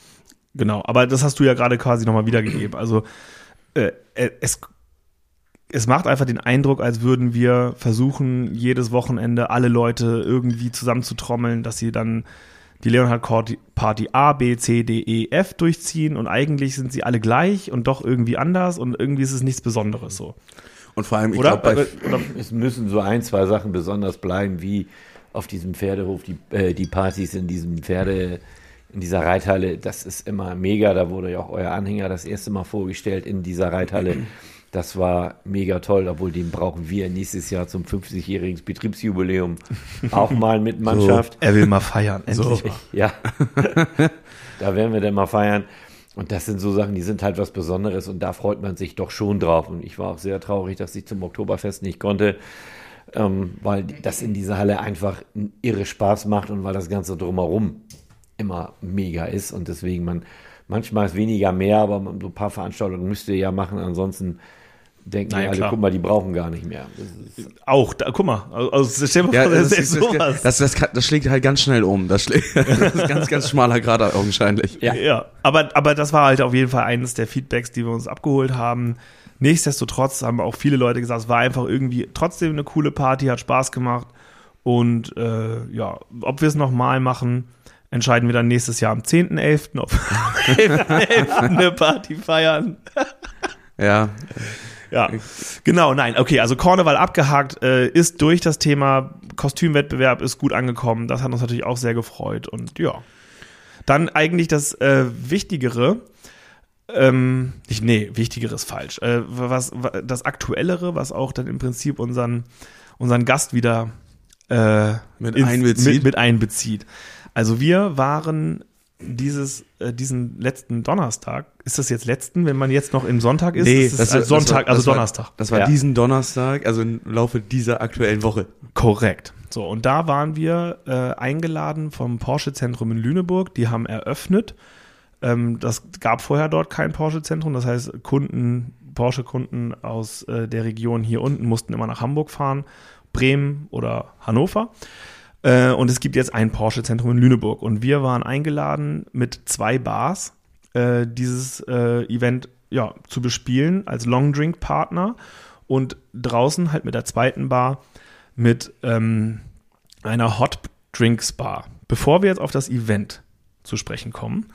[SPEAKER 2] Genau, aber das hast du ja gerade quasi nochmal wiedergegeben. Also äh, äh, es, es macht einfach den Eindruck, als würden wir versuchen, jedes Wochenende alle Leute irgendwie zusammenzutrommeln, dass sie dann die Leonhard Party A, B, C, D, E, F durchziehen und eigentlich sind sie alle gleich und doch irgendwie anders und irgendwie ist es nichts Besonderes so.
[SPEAKER 1] Und vor allem, ich glaube,
[SPEAKER 2] Oder [clears throat]
[SPEAKER 3] Es müssen so ein, zwei Sachen besonders bleiben, wie auf diesem Pferdehof, die, äh, die Partys in diesem Pferde, in dieser Reithalle. Das ist immer mega. Da wurde ja auch euer Anhänger das erste Mal vorgestellt in dieser Reithalle. Das war mega toll, obwohl den brauchen wir nächstes Jahr zum 50-jährigen Betriebsjubiläum [laughs] auch mal mit Mannschaft.
[SPEAKER 2] er will mal feiern, [laughs] endlich mal.
[SPEAKER 3] Ja, [laughs] da werden wir dann mal feiern. Und das sind so Sachen, die sind halt was Besonderes und da freut man sich doch schon drauf. Und ich war auch sehr traurig, dass ich zum Oktoberfest nicht konnte, ähm, weil das in dieser Halle einfach irre Spaß macht und weil das Ganze drumherum immer mega ist. Und deswegen man, manchmal ist weniger mehr, aber so ein paar Veranstaltungen müsst ihr ja machen. Ansonsten denken alle,
[SPEAKER 2] klar.
[SPEAKER 3] guck mal, die brauchen gar nicht mehr. Das
[SPEAKER 2] Auch, da, guck mal, also stell dir mal
[SPEAKER 1] Ja,
[SPEAKER 2] vor,
[SPEAKER 1] das,
[SPEAKER 2] das sowas.
[SPEAKER 1] das, das, kann, das schlägt halt ganz schnell um. Das, schlägt, [laughs] das ist ganz, ganz schmaler Grad augenscheinlich.
[SPEAKER 3] Ja.
[SPEAKER 2] Ja, aber, aber das war halt auf jeden Fall eines der Feedbacks, die wir uns abgeholt haben. Nichtsdestotrotz haben auch viele Leute gesagt, es war einfach irgendwie trotzdem eine coole Party, hat Spaß gemacht. Und äh, ja, ob wir es nochmal machen, entscheiden wir dann nächstes Jahr am 10.11., ob [laughs] wir am 11.11. eine Party feiern.
[SPEAKER 1] Ja,
[SPEAKER 2] Ja, genau, nein, okay, also Karneval abgehakt, äh, ist durch das Thema Kostümwettbewerb, ist gut angekommen. Das hat uns natürlich auch sehr gefreut und ja. Dann eigentlich das äh, Wichtigere, ähm, ich, nee, Wichtigere ist falsch. Äh, was, wa- das Aktuellere, was auch dann im Prinzip unseren, unseren Gast wieder äh,
[SPEAKER 1] Mit
[SPEAKER 2] ins-
[SPEAKER 1] einbezieht.
[SPEAKER 2] Mit, mit einbezieht. Also wir waren dieses, äh, diesen letzten Donnerstag, ist das jetzt letzten, wenn man jetzt noch im Sonntag ist? ist es als Sonntag,
[SPEAKER 1] war-
[SPEAKER 2] also
[SPEAKER 1] war-
[SPEAKER 2] Donnerstag.
[SPEAKER 1] Das war
[SPEAKER 3] Ja.
[SPEAKER 1] diesen Donnerstag, also im Laufe dieser aktuellen Woche.
[SPEAKER 2] Korrekt. So, und da waren wir äh, eingeladen vom Porsche-Zentrum in Lüneburg. Die haben eröffnet. Ähm, das gab vorher dort kein Porsche-Zentrum. Das heißt, Kunden, Porsche-Kunden aus äh, der Region hier unten mussten immer nach Hamburg fahren, Bremen oder Hannover. Äh, und es gibt jetzt ein Porsche-Zentrum in Lüneburg. Und wir waren eingeladen mit zwei Bars, äh, dieses äh, Event ja, zu bespielen als Long Drink Partner und draußen halt mit der zweiten Bar mit ähm, einer Hot Drinks Bar. Bevor wir jetzt auf das Event zu sprechen kommen,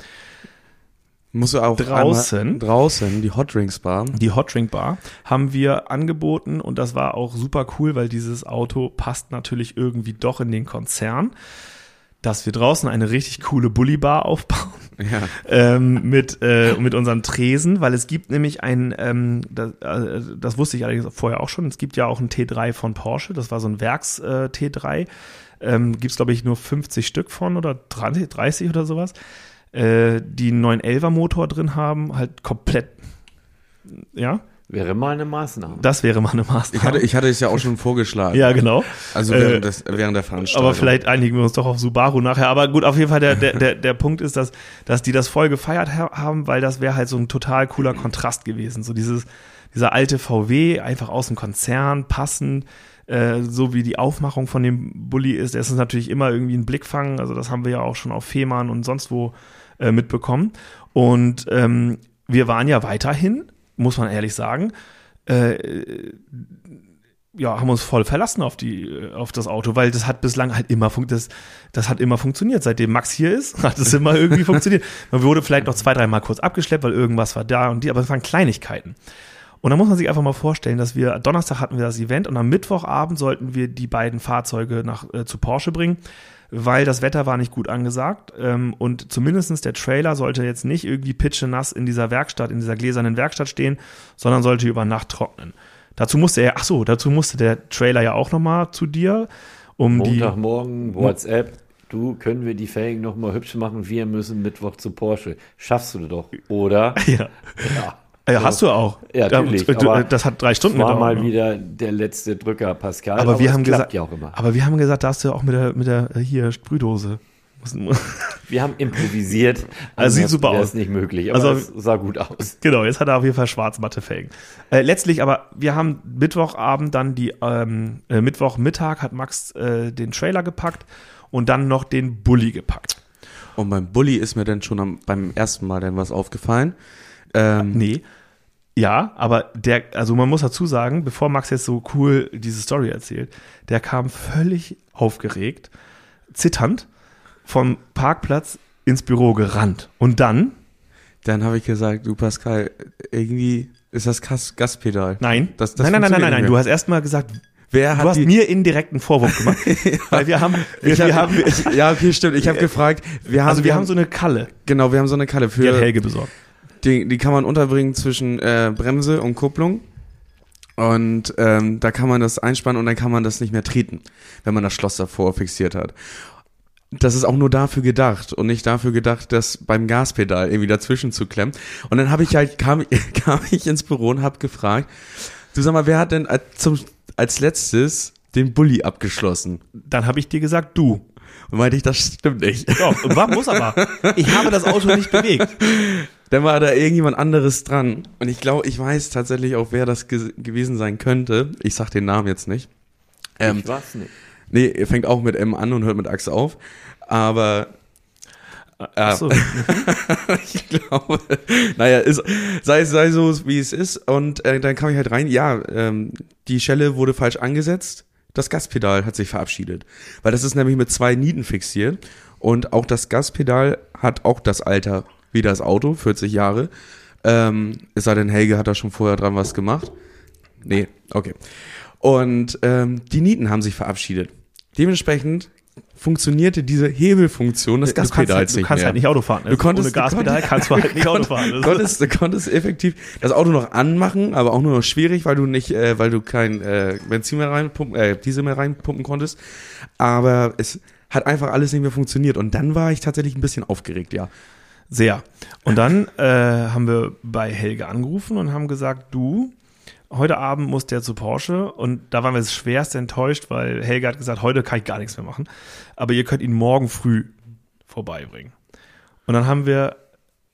[SPEAKER 1] Musst du auch
[SPEAKER 2] Draußen?
[SPEAKER 1] draußen die Hot Drinks Bar.
[SPEAKER 2] die Hot Drink Bar, haben wir angeboten und das war auch super cool, weil dieses Auto passt natürlich irgendwie doch in den Konzern. dass wir draußen eine richtig coole Bulli-Bar aufbauen.
[SPEAKER 1] Ja.
[SPEAKER 2] ähm, mit, äh, mit unserem Tresen, weil es gibt nämlich ein, ähm, das, äh, das wusste ich allerdings vorher auch schon, es gibt ja auch ein T3 von Porsche, das war so ein Werks-T3, ähm, gibt es glaube ich nur 50 Stück von oder 30, 30 oder sowas, äh, die einen 911er Motor drin haben, halt komplett, ja,
[SPEAKER 3] Wäre mal eine Maßnahme.
[SPEAKER 2] das wäre mal eine Maßnahme.
[SPEAKER 1] Ich hatte, ich hatte es ja auch schon vorgeschlagen.
[SPEAKER 2] ja, genau.
[SPEAKER 1] Also
[SPEAKER 2] Äh,
[SPEAKER 1] während, des, während der Veranstaltung.
[SPEAKER 2] Aber vielleicht einigen wir uns doch auf Subaru nachher. Aber gut, auf jeden Fall, der, der, der, der Punkt ist, dass, dass die das voll gefeiert ha- haben, weil das wäre halt so ein total cooler Kontrast gewesen. So dieses, dieser alte VW, einfach aus dem Konzern, passend, äh, so wie die Aufmachung von dem Bulli ist. Das ist natürlich immer irgendwie ein Blickfang. Also das haben wir ja auch schon auf Fehmarn und sonst wo äh, mitbekommen. Und ähm, wir waren ja weiterhin, muss man ehrlich sagen, äh, ja, haben uns voll verlassen auf die, äh, auf das Auto, weil das hat bislang halt immer das, das hat immer funktioniert. Seitdem Max hier ist, [laughs] hat es immer irgendwie funktioniert. Man wurde vielleicht noch zwei, dreimal kurz abgeschleppt, weil irgendwas war da und die, aber es waren Kleinigkeiten. Und da muss man sich einfach mal vorstellen, dass wir, Donnerstag hatten wir das Event und am Mittwochabend sollten wir die beiden Fahrzeuge nach, äh, zu Porsche bringen, weil das Wetter war nicht gut angesagt. Ähm, und zumindestens der Trailer sollte jetzt nicht irgendwie pitschenass in dieser Werkstatt, in dieser gläsernen Werkstatt stehen, sondern sollte über Nacht trocknen. Dazu musste er, ach so, dazu musste der Trailer ja auch nochmal zu dir, um die.
[SPEAKER 3] Montagmorgen, WhatsApp. Du, können wir die Felgen noch mal hübsch machen? Wir müssen Mittwoch zu Porsche. Schaffst du doch, oder? [laughs]
[SPEAKER 2] Ja.
[SPEAKER 3] Ja.
[SPEAKER 2] Äh, hast du auch.
[SPEAKER 3] Ja, natürlich,
[SPEAKER 2] Du,
[SPEAKER 3] aber
[SPEAKER 2] das hat drei Stunden
[SPEAKER 3] Das war
[SPEAKER 2] gedauert.
[SPEAKER 3] mal
[SPEAKER 2] ne?
[SPEAKER 3] wieder der letzte Drücker, Pascal.
[SPEAKER 2] aber, wir
[SPEAKER 3] es
[SPEAKER 2] haben gesagt,
[SPEAKER 3] ja auch immer.
[SPEAKER 2] aber wir haben gesagt, da hast du auch mit der, mit der äh, hier Sprühdose.
[SPEAKER 3] Wir haben improvisiert. [laughs]
[SPEAKER 2] Also sieht super aus.
[SPEAKER 3] es nicht möglich, aber
[SPEAKER 2] Also-
[SPEAKER 3] es sah gut aus.
[SPEAKER 2] Genau, jetzt hat er auf jeden Fall schwarz-matte Felgen. Äh, letztlich aber, wir haben Mittwochabend dann die, ähm, äh, Mittwochmittag hat Max äh, den Trailer gepackt und dann noch den Bulli gepackt.
[SPEAKER 1] Und beim Bulli ist mir dann schon am, beim ersten Mal dann was aufgefallen. Ähm,
[SPEAKER 2] Nee. Ja, aber der, also man muss dazu sagen, bevor Max jetzt so cool diese Story erzählt, der kam völlig aufgeregt, zitternd vom Parkplatz ins Büro gerannt. Und dann,
[SPEAKER 1] Dann habe ich gesagt, du Pascal, irgendwie ist das Gas Gaspedal.
[SPEAKER 2] nein,
[SPEAKER 1] Das- das
[SPEAKER 2] nein, nein, nein, nein, nein, du hast erstmal gesagt,
[SPEAKER 1] Wer
[SPEAKER 2] du hast mir indirekten Vorwurf gemacht, [laughs] weil wir haben, wir,
[SPEAKER 1] ich
[SPEAKER 2] wir
[SPEAKER 1] hab,
[SPEAKER 2] haben,
[SPEAKER 1] ich, [laughs] ja, okay, stimmt. Ich habe gefragt, wir haben,
[SPEAKER 2] also wir haben so eine Kalle,
[SPEAKER 1] genau, wir haben so eine Kalle
[SPEAKER 2] die hat
[SPEAKER 1] für,
[SPEAKER 2] Helge besorgt.
[SPEAKER 1] Die, die kann man unterbringen zwischen äh, Bremse und Kupplung. Und ähm, da kann man das einspannen und dann kann man das nicht mehr treten, wenn man das Schloss davor fixiert hat. Das ist auch nur dafür gedacht und nicht dafür gedacht, das beim Gaspedal irgendwie dazwischen zu klemmen. Und dann habe ich halt kam, [laughs] kam ich ins Büro und habe gefragt, du sag mal, wer hat denn als, zum, als letztes den Bulli abgeschlossen?
[SPEAKER 2] Dann habe ich dir gesagt, du.
[SPEAKER 1] Und meinte ich, das stimmt nicht.
[SPEAKER 2] Doch, muss aber. Ich habe das Auto nicht bewegt. [laughs]
[SPEAKER 1] Dann war da irgendjemand anderes dran. Und ich glaube, ich weiß tatsächlich auch, wer das ge gewesen sein könnte. Ich sag den Namen jetzt nicht. Ähm,
[SPEAKER 3] ich weiß nicht.
[SPEAKER 1] nee, er fängt auch mit M an und hört mit Achse auf. Aber
[SPEAKER 2] Ach so. [laughs]
[SPEAKER 1] ich glaube, naja, ist, sei, sei so, wie es ist. Und äh, dann kam ich halt rein, ja, ähm, die Schelle wurde falsch angesetzt. Das Gaspedal hat sich verabschiedet. Weil das ist nämlich mit zwei Nieten fixiert. Und auch das Gaspedal hat auch das Alter wie das Auto, 40 Jahre. Ähm, es sei denn, Helge hat da schon vorher dran was gemacht. Nee, okay. Und ähm, die Nieten haben sich verabschiedet. Dementsprechend funktionierte diese Hebelfunktion des
[SPEAKER 2] Du
[SPEAKER 1] Gaspedals
[SPEAKER 2] halt, du
[SPEAKER 1] nicht
[SPEAKER 2] kannst
[SPEAKER 1] mehr.
[SPEAKER 2] halt nicht Auto fahren.
[SPEAKER 1] Du konntest-
[SPEAKER 2] Ohne Gaspedal
[SPEAKER 1] du
[SPEAKER 2] kannst du halt [laughs] nicht Auto fahren.
[SPEAKER 1] Du konntest, du konntest effektiv das Auto noch anmachen, aber auch nur noch schwierig, weil du nicht, äh, weil du kein äh, Benzin mehr reinpumpen, äh, Diesel mehr reinpumpen konntest. Aber es hat einfach alles nicht mehr funktioniert. Und dann war ich tatsächlich ein bisschen aufgeregt, ja.
[SPEAKER 2] Sehr. Und dann äh, haben wir bei Helge angerufen und haben gesagt, du, heute Abend muss der zu Porsche. Und da waren wir schwerst enttäuscht, weil Helge hat gesagt, heute kann ich gar nichts mehr machen. Aber ihr könnt ihn morgen früh vorbeibringen. Und dann haben wir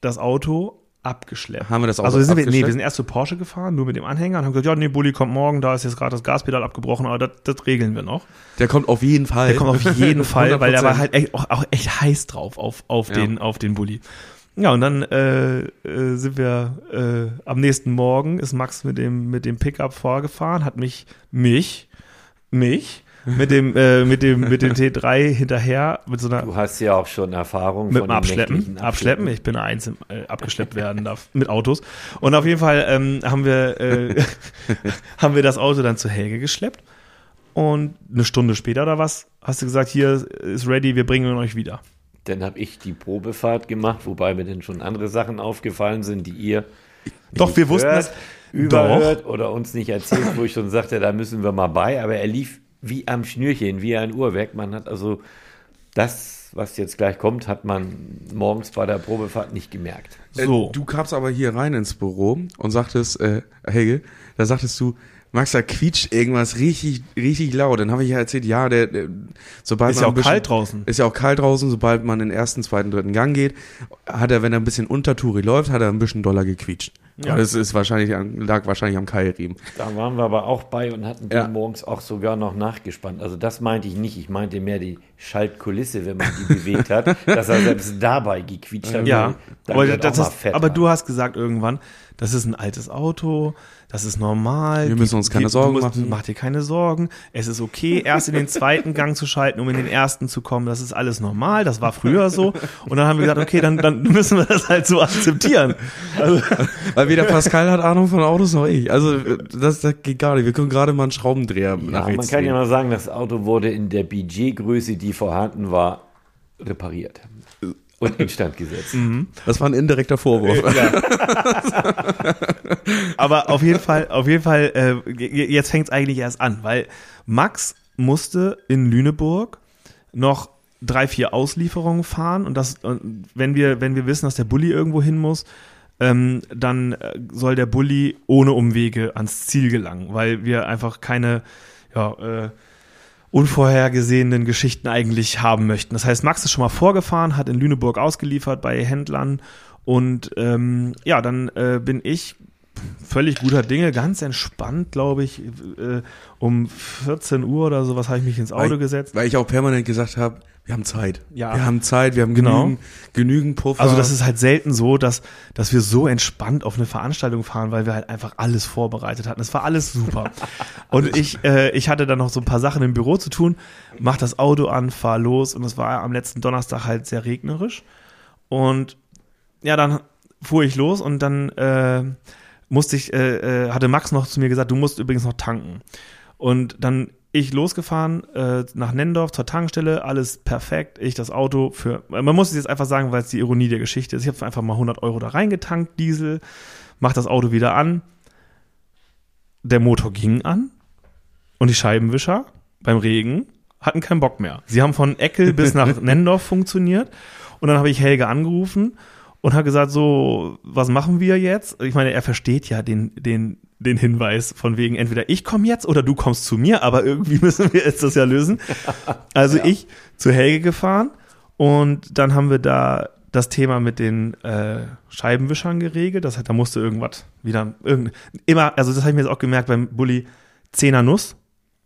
[SPEAKER 2] das Auto abgeschleppt.
[SPEAKER 1] Haben wir das Auto
[SPEAKER 2] also sind wir, nee, wir sind erst zu Porsche gefahren, nur mit dem Anhänger und haben gesagt, ja, nee, Bulli kommt morgen, da ist jetzt gerade das Gaspedal abgebrochen, aber das, das regeln wir noch.
[SPEAKER 1] Der kommt auf jeden Fall.
[SPEAKER 2] Der kommt auf jeden [laughs] Fall, weil der war
[SPEAKER 1] 100%.
[SPEAKER 2] halt echt, auch, auch echt heiß drauf auf, auf,
[SPEAKER 1] Ja.
[SPEAKER 2] den, auf den Bulli. Ja, und dann äh, äh, sind wir äh, am nächsten Morgen ist Max mit dem mit dem Pickup vorgefahren, hat mich mich mich mit dem äh, mit dem mit dem T3 hinterher mit so einer
[SPEAKER 3] Du hast ja auch schon Erfahrung
[SPEAKER 2] mit
[SPEAKER 3] von
[SPEAKER 2] dem Abschleppen, Abschleppen. Ich bin eins im, äh, abgeschleppt werden darf [laughs] mit Autos. Und auf jeden Fall ähm, haben wir äh, [laughs] haben wir das Auto dann zu Helge geschleppt und eine Stunde später oder was, hast du gesagt, hier ist ready, wir bringen euch wieder.
[SPEAKER 3] Dann habe ich die Probefahrt gemacht, wobei mir dann schon andere Sachen aufgefallen sind, die ihr
[SPEAKER 2] Doch, wir wussten
[SPEAKER 3] hört,
[SPEAKER 2] das.
[SPEAKER 3] überhört oder uns nicht erzählt, wo ich schon sagte, da müssen wir mal bei. Aber er lief wie am Schnürchen, wie ein Uhrwerk. Man hat also das, was jetzt gleich kommt, hat man morgens bei der Probefahrt nicht gemerkt.
[SPEAKER 2] So.
[SPEAKER 1] Äh, du kamst aber hier rein ins Büro und sagtest, äh, Helge, da sagtest du, Max, da quietscht irgendwas richtig, richtig laut. Dann habe ich ja erzählt, ja, der, der sobald
[SPEAKER 2] Ist
[SPEAKER 1] man
[SPEAKER 2] ja auch
[SPEAKER 1] bisschen-
[SPEAKER 2] kalt draußen.
[SPEAKER 1] Ist ja auch kalt draußen, sobald man in den ersten, zweiten, dritten Gang geht, hat er, wenn er ein bisschen untertourig läuft, hat er ein bisschen doller gequietscht.
[SPEAKER 2] Ja.
[SPEAKER 1] Ja. Das ist wahrscheinlich, an- lag wahrscheinlich am Keilriemen.
[SPEAKER 3] Da waren wir aber auch bei und hatten
[SPEAKER 1] Ja.
[SPEAKER 3] die morgens auch sogar noch nachgespannt. Also das meinte ich nicht. Ich meinte mehr die Schaltkulisse, wenn man die bewegt hat, [laughs] dass er selbst dabei gequietscht hat.
[SPEAKER 2] Ja, aber, das ist,
[SPEAKER 3] Fett
[SPEAKER 2] aber du hast gesagt irgendwann, das ist ein altes Auto, das ist normal.
[SPEAKER 1] Wir müssen uns keine Sorgen
[SPEAKER 2] musst,
[SPEAKER 1] machen.
[SPEAKER 2] Mach dir keine Sorgen. Es ist okay, erst in den zweiten Gang zu schalten, um in den ersten zu kommen. Das ist alles normal. Das war früher so. Und dann haben wir gesagt, okay, dann, dann müssen wir das halt so akzeptieren. Also, [laughs]
[SPEAKER 1] Weil weder Pascal hat Ahnung von Autos noch ich. Also das, das geht gar nicht. Wir können gerade mal einen Schraubendreher nach
[SPEAKER 3] Ja, man kann ja
[SPEAKER 1] drehen.
[SPEAKER 3] mal sagen, das Auto wurde in der Budgetgröße, die vorhanden war, repariert und instand gesetzt.
[SPEAKER 1] Das war ein indirekter Vorwurf. [laughs]
[SPEAKER 2] aber auf jeden Fall, auf jeden Fall, äh, jetzt fängt es eigentlich erst an, weil Max musste in Lüneburg noch drei, vier Auslieferungen fahren und das, und wenn wir, wenn wir wissen, dass der Bulli irgendwo hin muss, ähm, dann äh, soll der Bulli ohne Umwege ans Ziel gelangen, weil wir einfach keine, ja, äh, unvorhergesehenen Geschichten eigentlich haben möchten. Das heißt, Max ist schon mal vorgefahren, hat in Lüneburg ausgeliefert bei Händlern und ähm, ja, dann äh, bin ich völlig guter Dinge, ganz entspannt, glaube ich, äh, um 14 Uhr oder sowas habe ich mich ins Auto
[SPEAKER 1] weil,
[SPEAKER 2] gesetzt.
[SPEAKER 1] Weil ich auch permanent gesagt habe, wir haben Zeit.
[SPEAKER 2] Ja.
[SPEAKER 1] Wir haben Zeit, wir haben
[SPEAKER 2] Genau.
[SPEAKER 1] genügend, genügend Puffer.
[SPEAKER 2] Also das ist halt selten so, dass, dass wir so entspannt auf eine Veranstaltung fahren, weil wir halt einfach alles vorbereitet hatten. Es war alles super. [laughs] Und ich, äh, ich hatte dann noch so ein paar Sachen im Büro zu tun, mach das Auto an, fahr los und es war am letzten Donnerstag halt sehr regnerisch. Und ja, dann fuhr ich los und dann äh, musste ich, äh, äh, hatte Max noch zu mir gesagt, du musst übrigens noch tanken. Und dann ich losgefahren äh, nach Nendorf zur Tankstelle, alles perfekt. Ich das Auto für, man muss es jetzt einfach sagen, weil es die Ironie der Geschichte ist. Ich habe einfach mal 100 Euro da reingetankt, Diesel, mach das Auto wieder an. Der Motor ging an und die Scheibenwischer beim Regen hatten keinen Bock mehr. Sie haben von Eckel bis nach [laughs] Nendorf funktioniert und dann habe ich Helge angerufen und habe gesagt, so, was machen wir jetzt? Ich meine, er versteht ja den, den, den Hinweis von wegen, entweder ich komme jetzt oder du kommst zu mir, aber irgendwie [laughs] müssen wir jetzt das ja lösen. [laughs] Also ich zu Helge gefahren und dann haben wir da das Thema mit den äh, Scheibenwischern geregelt. Das heißt, da musste irgendwas wieder, irgend, immer, also das habe ich mir jetzt auch gemerkt beim Bulli, Zehner Nuss.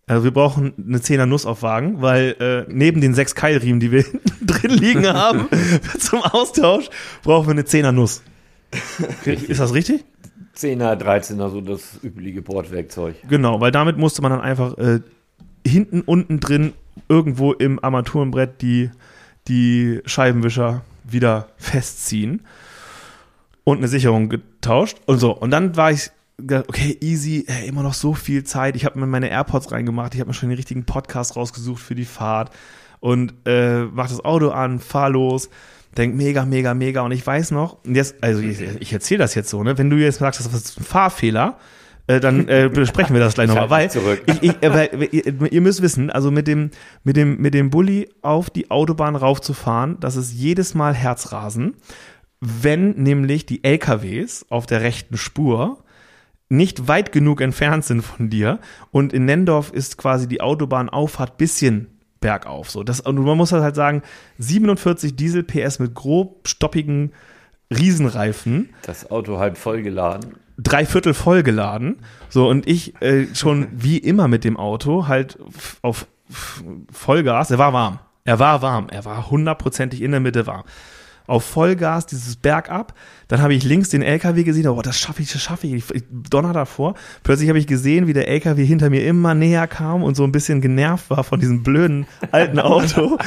[SPEAKER 2] Also wir brauchen eine Zehner Nuss auf Wagen, weil äh, neben den sechs Keilriemen, die wir [laughs] hinten drin liegen haben, zum Austausch, brauchen wir eine Zehner Nuss. Ist das richtig?
[SPEAKER 3] 10er, 13er, so das übliche Bordwerkzeug.
[SPEAKER 2] Genau, weil damit musste man dann einfach äh, hinten, unten drin, irgendwo im Armaturenbrett die, die Scheibenwischer wieder festziehen und eine Sicherung getauscht und so. Und dann war ich, okay, easy, ey, immer noch so viel Zeit. Ich habe mir meine AirPods reingemacht, ich habe mir schon den richtigen Podcast rausgesucht für die Fahrt und äh, mach das Auto an, fahr los. Denk mega, mega, mega. Und ich weiß noch, jetzt, also ich, ich erzähle das jetzt so, ne? Wenn du jetzt sagst, das ist ein Fahrfehler, äh, dann äh, [laughs] besprechen wir das gleich nochmal, weil ich, ich, äh, weil, ihr, ihr müsst wissen, also mit dem, mit dem, mit dem Bulli auf die Autobahn raufzufahren, das ist jedes Mal Herzrasen, wenn nämlich die LKWs auf der rechten Spur nicht weit genug entfernt sind von dir und in Nendorf ist quasi die Autobahnauffahrt bisschen bergauf. So, das, und man muss halt sagen, 47 Diesel PS mit grob stoppigen Riesenreifen
[SPEAKER 3] Das Auto halb vollgeladen.
[SPEAKER 2] drei Viertel vollgeladen. So, und ich äh, schon wie immer mit dem Auto halt auf Vollgas. Er war warm. Er war warm. Er war hundertprozentig in der Mitte warm. auf Vollgas dieses Bergab. Dann habe ich links den LKW gesehen, oh, das schaffe ich, das schaffe ich. Ich donner davor. Plötzlich habe ich gesehen, wie der LKW hinter mir immer näher kam und so ein bisschen genervt war von diesem blöden alten Auto.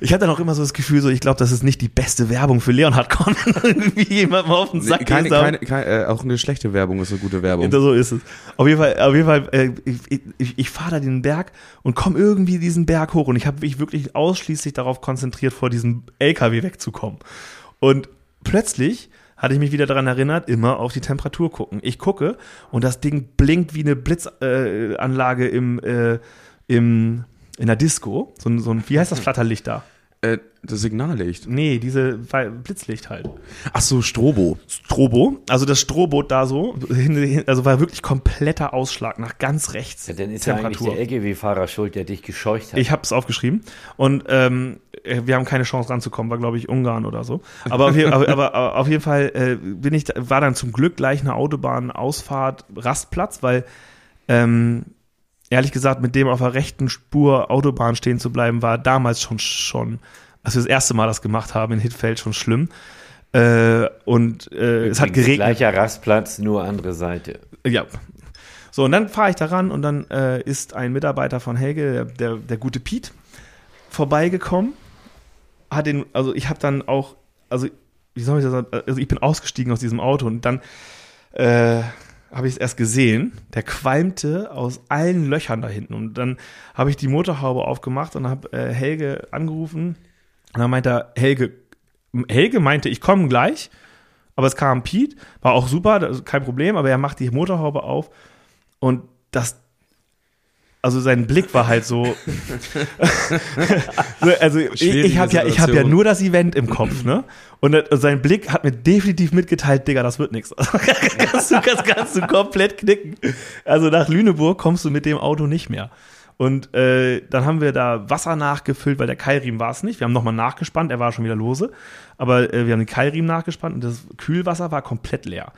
[SPEAKER 2] ich hatte dann auch immer so das Gefühl, so ich glaube, das ist nicht die beste Werbung für Leonhard Conan, [laughs] irgendwie jemand mal auf den Sack
[SPEAKER 1] Nee, keine, keine, keine, äh, auch eine schlechte Werbung ist eine gute Werbung.
[SPEAKER 2] so ist es. Auf jeden Fall, auf jeden Fall äh, ich, ich, ich fahre da den Berg und komme irgendwie diesen Berg hoch und ich habe mich wirklich ausschließlich darauf konzentriert, vor diesem LKW wegzukommen. Und plötzlich hatte ich mich wieder daran erinnert, immer auf die Temperatur gucken. Ich gucke und das Ding blinkt wie eine Blitzanlage äh, im, äh, im, in der Disco. So, so ein, wie heißt das Flatterlicht da?
[SPEAKER 1] Äh, das Signallicht.
[SPEAKER 2] Nee, diese Blitzlicht halt.
[SPEAKER 1] Ach so, Strobo.
[SPEAKER 2] Strobo, also das Strobot da so, also war wirklich kompletter Ausschlag nach ganz rechts.
[SPEAKER 3] Ja, dann ist ja eigentlich der LKW-Fahrer schuld, der dich gescheucht hat.
[SPEAKER 2] Ich habe es aufgeschrieben und ähm, äh, wir haben keine Chance ranzukommen, war glaube ich Ungarn oder so. Aber auf, je, aber, aber auf jeden Fall äh, bin ich, da- war dann zum Glück gleich eine Autobahnausfahrt, Rastplatz, weil ähm, ehrlich gesagt mit dem auf der rechten Spur Autobahn stehen zu bleiben, war damals schon schon, als wir das erste Mal das gemacht haben in Hittfeld schon schlimm. Äh, und äh, es hat geregnet.
[SPEAKER 3] Gleicher Rastplatz, nur andere Seite.
[SPEAKER 2] Ja. So, und dann fahre ich da ran und dann äh, ist ein Mitarbeiter von Helge, der, der, der gute Piet, vorbeigekommen. Hat den, also ich habe dann auch, also wie soll ich das sagen, also ich bin ausgestiegen aus diesem Auto und dann äh, habe ich es erst gesehen. Der qualmte aus allen Löchern da hinten. Und dann habe ich die Motorhaube aufgemacht und habe äh, Helge angerufen. Und dann meinte er, Helge, Helge meinte, ich komme gleich. Aber es kam Pete, war auch super, kein Problem, aber er macht die Motorhaube auf. Und das, also sein Blick war halt so, [laughs] [laughs] So, also ich, ich habe ja, ich habe ja nur das Event im Kopf, ne? Und das- sein Blick hat mir definitiv mitgeteilt, Digga, das wird nichts. [laughs] kannst, du, kannst, kannst du komplett knicken. Also nach Lüneburg kommst du mit dem Auto nicht mehr. Und äh, dann haben wir da Wasser nachgefüllt, weil der Keilriemen war es nicht. Wir haben nochmal nachgespannt, er war schon wieder lose. Aber äh, wir haben den Keilriemen nachgespannt und das Kühlwasser war komplett leer.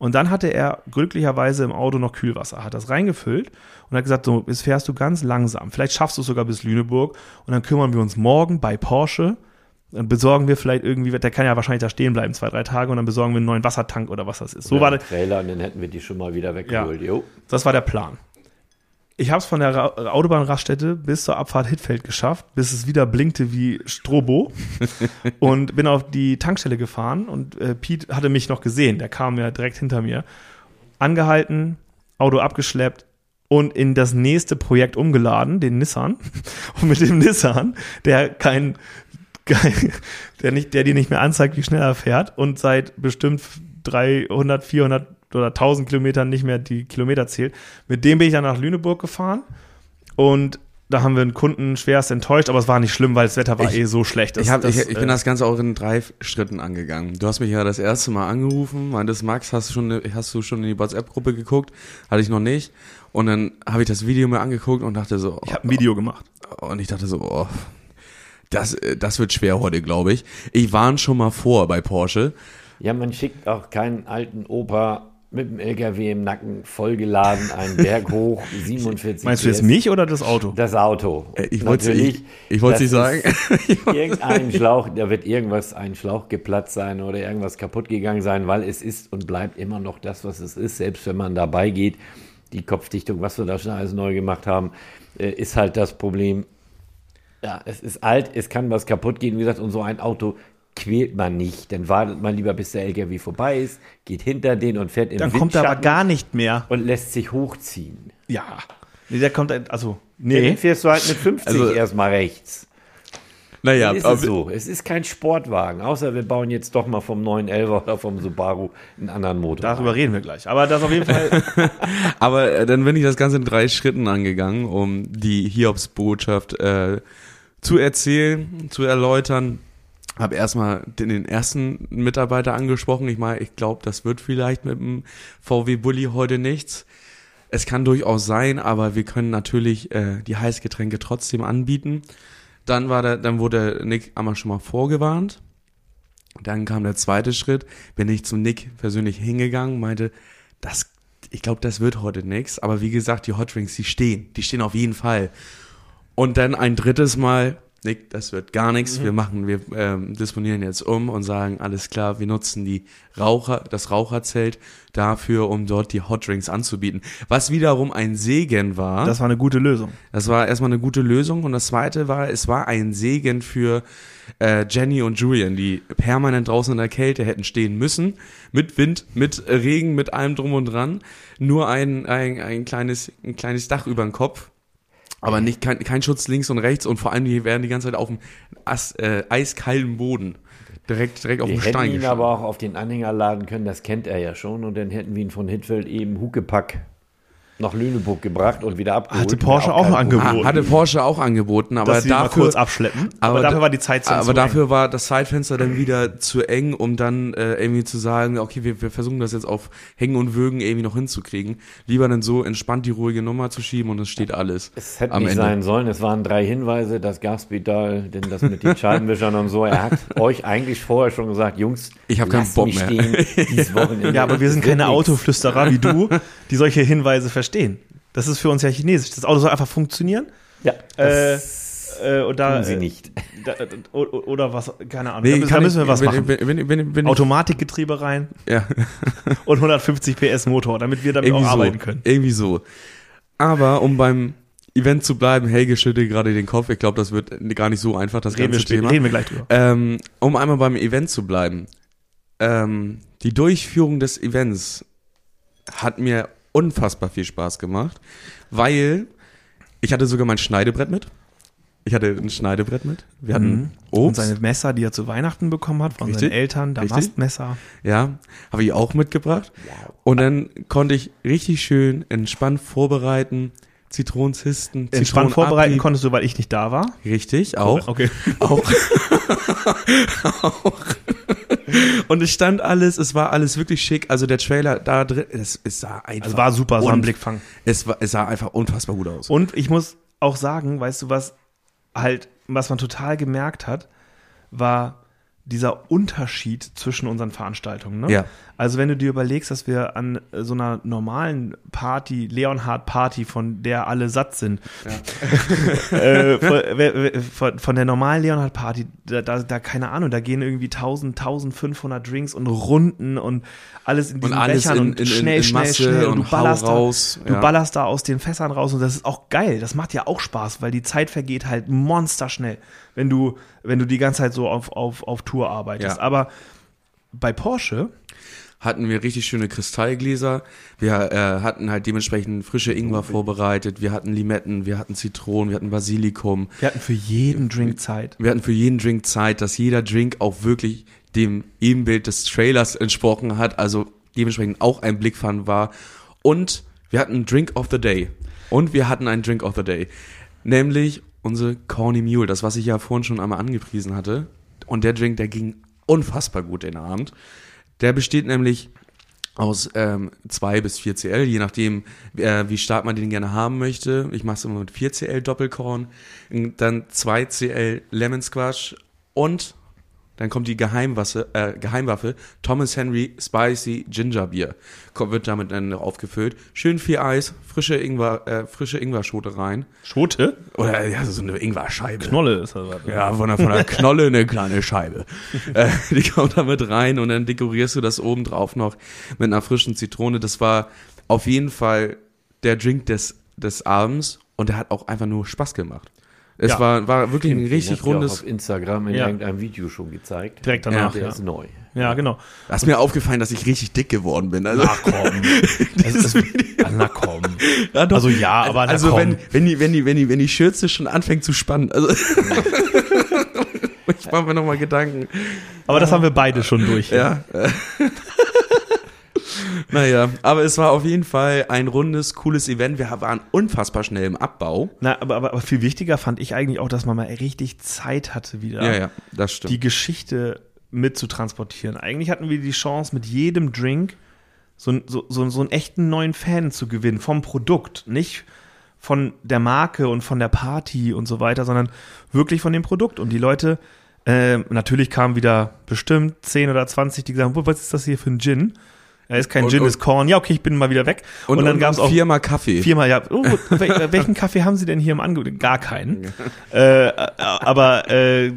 [SPEAKER 2] Und dann hatte er glücklicherweise im Auto noch Kühlwasser, hat das reingefüllt und hat gesagt, so, jetzt fährst du ganz langsam. Vielleicht schaffst du es sogar bis Lüneburg und dann kümmern wir uns morgen bei Porsche. Dann besorgen wir vielleicht irgendwie, der kann ja wahrscheinlich da stehen bleiben, zwei, drei Tage und dann besorgen wir einen neuen Wassertank oder was das ist. So war
[SPEAKER 3] der. Trailer und dann hätten wir die schon mal wieder weggeholt. Jo.
[SPEAKER 2] Das war der Plan. Ich habe es von der Ra Autobahnraststätte bis zur Abfahrt Hittfeld geschafft, bis es wieder blinkte wie Strobo [laughs] und bin auf die Tankstelle gefahren und äh, Pete hatte mich noch gesehen, der kam ja direkt hinter mir. Angehalten, Auto abgeschleppt und in das nächste Projekt umgeladen, den Nissan. [laughs] Und mit dem Nissan, der kein, kein der nicht, der dir nicht mehr anzeigt, wie schnell er fährt und seit bestimmt 300, 400 oder 1000 Kilometern nicht mehr die Kilometer zählt. Mit dem bin ich dann nach Lüneburg gefahren und da haben wir einen Kunden schwerst enttäuscht, aber es war nicht schlimm, weil das Wetter war
[SPEAKER 1] Ich-
[SPEAKER 2] eh so schlecht. Das,
[SPEAKER 1] Ich, hab,
[SPEAKER 2] das,
[SPEAKER 1] ich, ich bin
[SPEAKER 2] äh,
[SPEAKER 1] das Ganze auch in drei Schritten angegangen. Du hast mich ja das erste Mal angerufen, meintest, Max, hast du schon, hast du schon in die WhatsApp-Gruppe geguckt? Hatte ich noch nicht. Und dann habe ich das Video mir angeguckt und dachte so,
[SPEAKER 2] ich habe ein Video gemacht.
[SPEAKER 1] und ich dachte so, oh, das, äh, das wird schwer heute, glaube ich. Ich warn schon mal vor bei Porsche.
[SPEAKER 3] Ja, man schickt auch keinen alten Opa mit dem LKW im Nacken vollgeladen einen Berg [laughs] hoch, 47
[SPEAKER 2] Meinst du jetzt
[SPEAKER 3] PS.
[SPEAKER 2] mich oder das Auto?
[SPEAKER 3] Das Auto.
[SPEAKER 1] Äh, ich
[SPEAKER 3] Natürlich,
[SPEAKER 1] ich- [laughs] ich wollt's nicht sagen.
[SPEAKER 3] Irgendein Schlauch, da wird irgendwas, ein Schlauch geplatzt sein oder irgendwas kaputt gegangen sein, weil es ist und bleibt immer noch das, was es ist, selbst wenn man dabei geht. Die Kopfdichtung, was wir da schon alles neu gemacht haben, äh, ist halt das Problem. Ja, es ist alt, es kann was kaputt gehen. Wie gesagt, und so ein Auto quält man nicht. Dann wartet man lieber, bis der LKW vorbei ist, geht hinter den und fährt im
[SPEAKER 2] Dann kommt er aber gar nicht mehr.
[SPEAKER 3] und lässt sich hochziehen.
[SPEAKER 2] Ja. Nee, der kommt, also,
[SPEAKER 3] Dann
[SPEAKER 2] nee.
[SPEAKER 3] fährst du halt mit [laughs] 50
[SPEAKER 1] Also-
[SPEAKER 3] erstmal rechts.
[SPEAKER 1] Naja,
[SPEAKER 3] Dann ist
[SPEAKER 1] aber-
[SPEAKER 3] es so. Es ist kein Sportwagen, außer wir bauen jetzt doch mal vom 911 oder vom Subaru einen anderen Motor.
[SPEAKER 2] Darüber reden wir gleich. Aber das auf jeden Fall. [laughs]
[SPEAKER 1] Aber äh, dann bin ich das Ganze in drei Schritten angegangen, um die Hiobsbotschaft äh, zu erzählen, zu erläutern. Habe erstmal den, den ersten Mitarbeiter angesprochen. Ich meine, ich glaube, das wird vielleicht mit dem VW Bulli heute nichts. Es kann durchaus sein, aber wir können natürlich äh, die Heißgetränke trotzdem anbieten. Dann war der, dann wurde Nick einmal schon mal vorgewarnt. Dann kam der zweite Schritt, bin ich zum Nick persönlich hingegangen, meinte, das, ich glaube, das wird heute nichts. Aber wie gesagt, die Hot Drinks, die stehen, die stehen auf jeden Fall. Und dann ein drittes Mal Nick, das wird gar nichts. Wir machen, wir ähm, disponieren jetzt um und sagen, alles klar, wir nutzen die Raucher, das Raucherzelt dafür, um dort die Hot Drinks anzubieten. Was wiederum ein Segen war.
[SPEAKER 2] Das war eine gute Lösung.
[SPEAKER 1] Das war erstmal eine gute Lösung und das zweite war, es war ein Segen für äh, Jenny und Julian, die permanent draußen in der Kälte hätten stehen müssen, mit Wind, mit Regen, mit allem drum und dran, nur ein, ein, ein, kleines, ein kleines Dach über den Kopf, aber nicht kein, kein Schutz links und rechts und vor allem die werden die ganze Zeit auf dem As, äh, eiskalten Boden direkt, direkt auf
[SPEAKER 3] Wir
[SPEAKER 1] dem
[SPEAKER 3] hätten
[SPEAKER 1] Stein
[SPEAKER 3] ihn
[SPEAKER 1] gestanden.
[SPEAKER 3] aber auch auf den Anhänger laden können, das kennt er ja schon. Und dann hätten wir ihn von Hitfeld eben Huckepack nach Lüneburg gebracht und wieder abgeholt.
[SPEAKER 2] Hatte Porsche auch
[SPEAKER 3] Problem.
[SPEAKER 2] angeboten.
[SPEAKER 1] Ah, hatte Porsche auch angeboten, aber
[SPEAKER 2] dass sie mal
[SPEAKER 1] dafür
[SPEAKER 2] kurz abschleppen. Aber,
[SPEAKER 1] aber
[SPEAKER 2] dafür
[SPEAKER 1] da-
[SPEAKER 2] war die Zeit zu
[SPEAKER 1] Aber dafür war das Zeitfenster dann wieder zu eng, um dann äh, irgendwie zu sagen, okay, wir, wir versuchen das jetzt auf Hängen und Würgen irgendwie noch hinzukriegen. Lieber dann so entspannt die ruhige Nummer zu schieben und es steht alles.
[SPEAKER 3] Es hätte
[SPEAKER 1] am
[SPEAKER 3] nicht
[SPEAKER 1] Ende.
[SPEAKER 3] sein sollen. Es waren drei Hinweise, das Gaspedal, denn das mit den Scheibenwischern und so. Er hat euch eigentlich vorher schon gesagt, Jungs,
[SPEAKER 1] Ich hab keinen Bock mehr.
[SPEAKER 3] stehen dieses Wochenende.
[SPEAKER 2] Ja, aber wir sind keine. Autoflüsterer wie du, die solche Hinweise verstehen. Das ist für uns ja chinesisch. Das Auto soll einfach funktionieren.
[SPEAKER 3] Ja,
[SPEAKER 2] Äh,
[SPEAKER 3] das
[SPEAKER 2] äh, und da,
[SPEAKER 3] tun sie nicht. [laughs]
[SPEAKER 2] Da, o- oder was, keine Ahnung.
[SPEAKER 1] Nee,
[SPEAKER 2] da da müssen wir
[SPEAKER 1] ich-
[SPEAKER 2] was
[SPEAKER 1] wenn,
[SPEAKER 2] machen.
[SPEAKER 1] Wenn, wenn, wenn,
[SPEAKER 2] Automatikgetriebe rein
[SPEAKER 1] ja, [laughs]
[SPEAKER 2] und 150 PS Motor, damit wir damit auch
[SPEAKER 1] irgendwie so,
[SPEAKER 2] arbeiten können.
[SPEAKER 1] irgendwie so. Aber um beim Event zu bleiben, Helge schüttelt gerade den Kopf. Ich glaube, das wird gar nicht so einfach, das
[SPEAKER 2] Reden wir,
[SPEAKER 1] ganze
[SPEAKER 2] spät,
[SPEAKER 1] Thema.
[SPEAKER 2] reden wir gleich drüber.
[SPEAKER 1] Ähm, um einmal beim Event zu bleiben. Ähm, die Durchführung des Events hat mir unfassbar viel Spaß gemacht, weil ich hatte sogar mein Schneidebrett mit. Ich hatte ein Schneidebrett mit. Wir hatten
[SPEAKER 2] Mhm. Und
[SPEAKER 1] Obst.
[SPEAKER 2] seine Messer, die er zu Weihnachten bekommen hat von
[SPEAKER 1] Richtig.
[SPEAKER 2] seinen Eltern. Damastmesser.
[SPEAKER 1] Ja, habe ich auch mitgebracht. Und dann konnte ich richtig schön entspannt vorbereiten. Zitronenzisten,
[SPEAKER 2] Entspannt
[SPEAKER 1] Zitronen
[SPEAKER 2] vorbereiten
[SPEAKER 1] abbiegen.
[SPEAKER 2] konntest du, weil ich nicht da war.
[SPEAKER 1] Richtig, auch.
[SPEAKER 2] Okay. [laughs]
[SPEAKER 1] Auch. auch. Und es stand alles, es war alles wirklich schick. Also der Trailer da drin, es, es sah einfach.
[SPEAKER 2] Also war super, es war ein Blickfang.
[SPEAKER 1] Es, war, es sah einfach unfassbar gut aus.
[SPEAKER 2] Und ich muss auch sagen, weißt du was, halt, was man total gemerkt hat, war dieser Unterschied zwischen unseren Veranstaltungen. Ne?
[SPEAKER 1] Ja.
[SPEAKER 2] Also wenn du dir überlegst, dass wir an äh, so einer normalen Party, Leonhard Party, von der alle satt sind, [laughs] äh, von, wer- wer- von, von der normalen Leonhard Party, da, da, da keine Ahnung, da gehen irgendwie 1000, 1500 Drinks und Runden und alles in diesen
[SPEAKER 1] alles
[SPEAKER 2] Bechern
[SPEAKER 1] in-
[SPEAKER 2] und
[SPEAKER 1] in-
[SPEAKER 2] schnell,
[SPEAKER 1] in
[SPEAKER 2] schnell, schnell und du
[SPEAKER 1] und hau
[SPEAKER 2] ballerst
[SPEAKER 1] raus,
[SPEAKER 2] da, du
[SPEAKER 1] ja.
[SPEAKER 2] ballerst da aus den Fässern raus und das ist auch geil. Das macht ja auch Spaß, weil die Zeit vergeht halt monsterschnell, wenn du, wenn du die ganze Zeit so auf, auf, auf Tour arbeitest.
[SPEAKER 1] Ja.
[SPEAKER 2] Aber bei Porsche,
[SPEAKER 1] hatten wir richtig schöne Kristallgläser. Wir äh, hatten halt dementsprechend frische Ingwer vorbereitet. Wir hatten Limetten, wir hatten Zitronen, wir hatten Basilikum.
[SPEAKER 2] wir hatten für jeden Drink Zeit.
[SPEAKER 1] Wir hatten für jeden Drink Zeit, dass jeder Drink auch wirklich dem Ebenbild des Trailers entsprochen hat, also dementsprechend auch ein Blickfang war. Und wir hatten Drink of the Day. Und wir hatten einen Drink of the Day. Nämlich unsere Corny Mule, das, was ich ja vorhin schon einmal angepriesen hatte. Und der Drink, der ging unfassbar gut den Abend. Der besteht nämlich aus ähm, 2 bis 4 CL, je nachdem, äh, wie stark man den gerne haben möchte. Ich mache es immer mit 4 CL Doppelkorn, dann 2 CL Lemon Squash und dann kommt die Geheimwaffe, äh, Geheimwaffe Thomas Henry Spicy Ginger Beer. Kommt, wird damit dann noch aufgefüllt. Schön viel Eis, frische Ingwer, äh, frische Ingwer-Schote rein.
[SPEAKER 2] Schote?
[SPEAKER 1] Oder ja, so eine Ingwer-Scheibe.
[SPEAKER 2] Knolle ist das. was.
[SPEAKER 1] Ja, von der, von der Knolle eine kleine Scheibe. [laughs] äh, die kommt da mit rein und dann dekorierst du das oben drauf noch mit einer frischen Zitrone. Das war auf jeden Fall der Drink des, des Abends und der hat auch einfach nur Spaß gemacht. Es
[SPEAKER 2] Ja.
[SPEAKER 1] war, war wirklich ein richtig rundes.
[SPEAKER 3] auf Instagram in
[SPEAKER 2] Ja.
[SPEAKER 3] irgendeinem Video schon gezeigt.
[SPEAKER 2] Direkt danach,
[SPEAKER 3] Der
[SPEAKER 2] ja.
[SPEAKER 3] ist neu.
[SPEAKER 2] Ja, genau.
[SPEAKER 1] Da ist mir aufgefallen, dass ich richtig dick geworden bin. Also,
[SPEAKER 2] Ach komm. Ist, na komm. [laughs] [laughs]
[SPEAKER 1] Ja.
[SPEAKER 2] Also ja, aber na
[SPEAKER 1] also
[SPEAKER 2] komm.
[SPEAKER 1] wenn, wenn die, wenn die, wenn die, wenn die Schürze schon anfängt zu spannen, also [laughs] ich mache mir nochmal Gedanken.
[SPEAKER 2] Aber das haben wir beide schon durch.
[SPEAKER 1] Ja. Naja, aber es war auf jeden Fall ein rundes, cooles Event. Wir waren unfassbar schnell im Abbau.
[SPEAKER 2] Na, aber, aber, aber viel wichtiger fand ich eigentlich auch, dass man mal richtig Zeit hatte wieder.
[SPEAKER 1] Ja, ja, das stimmt.
[SPEAKER 2] die Geschichte mitzutransportieren. Eigentlich hatten wir die Chance, mit jedem Drink so, so, so, so einen echten neuen Fan zu gewinnen vom Produkt, nicht von der Marke und von der Party und so weiter, sondern wirklich von dem Produkt. Und die Leute, äh, natürlich kamen wieder bestimmt 10 oder 20, die gesagt haben, "Boah, was ist das hier für ein Gin? Da ist kein
[SPEAKER 1] Und-
[SPEAKER 2] Gin,
[SPEAKER 1] und-
[SPEAKER 2] ist Korn. Ja, okay, ich bin mal wieder weg. Und, dann gab's auch
[SPEAKER 1] viermal Kaffee.
[SPEAKER 2] viermal, ja, oh, [laughs] wel- welchen Kaffee haben Sie denn hier im Angebot? Gar keinen. äh, aber, äh,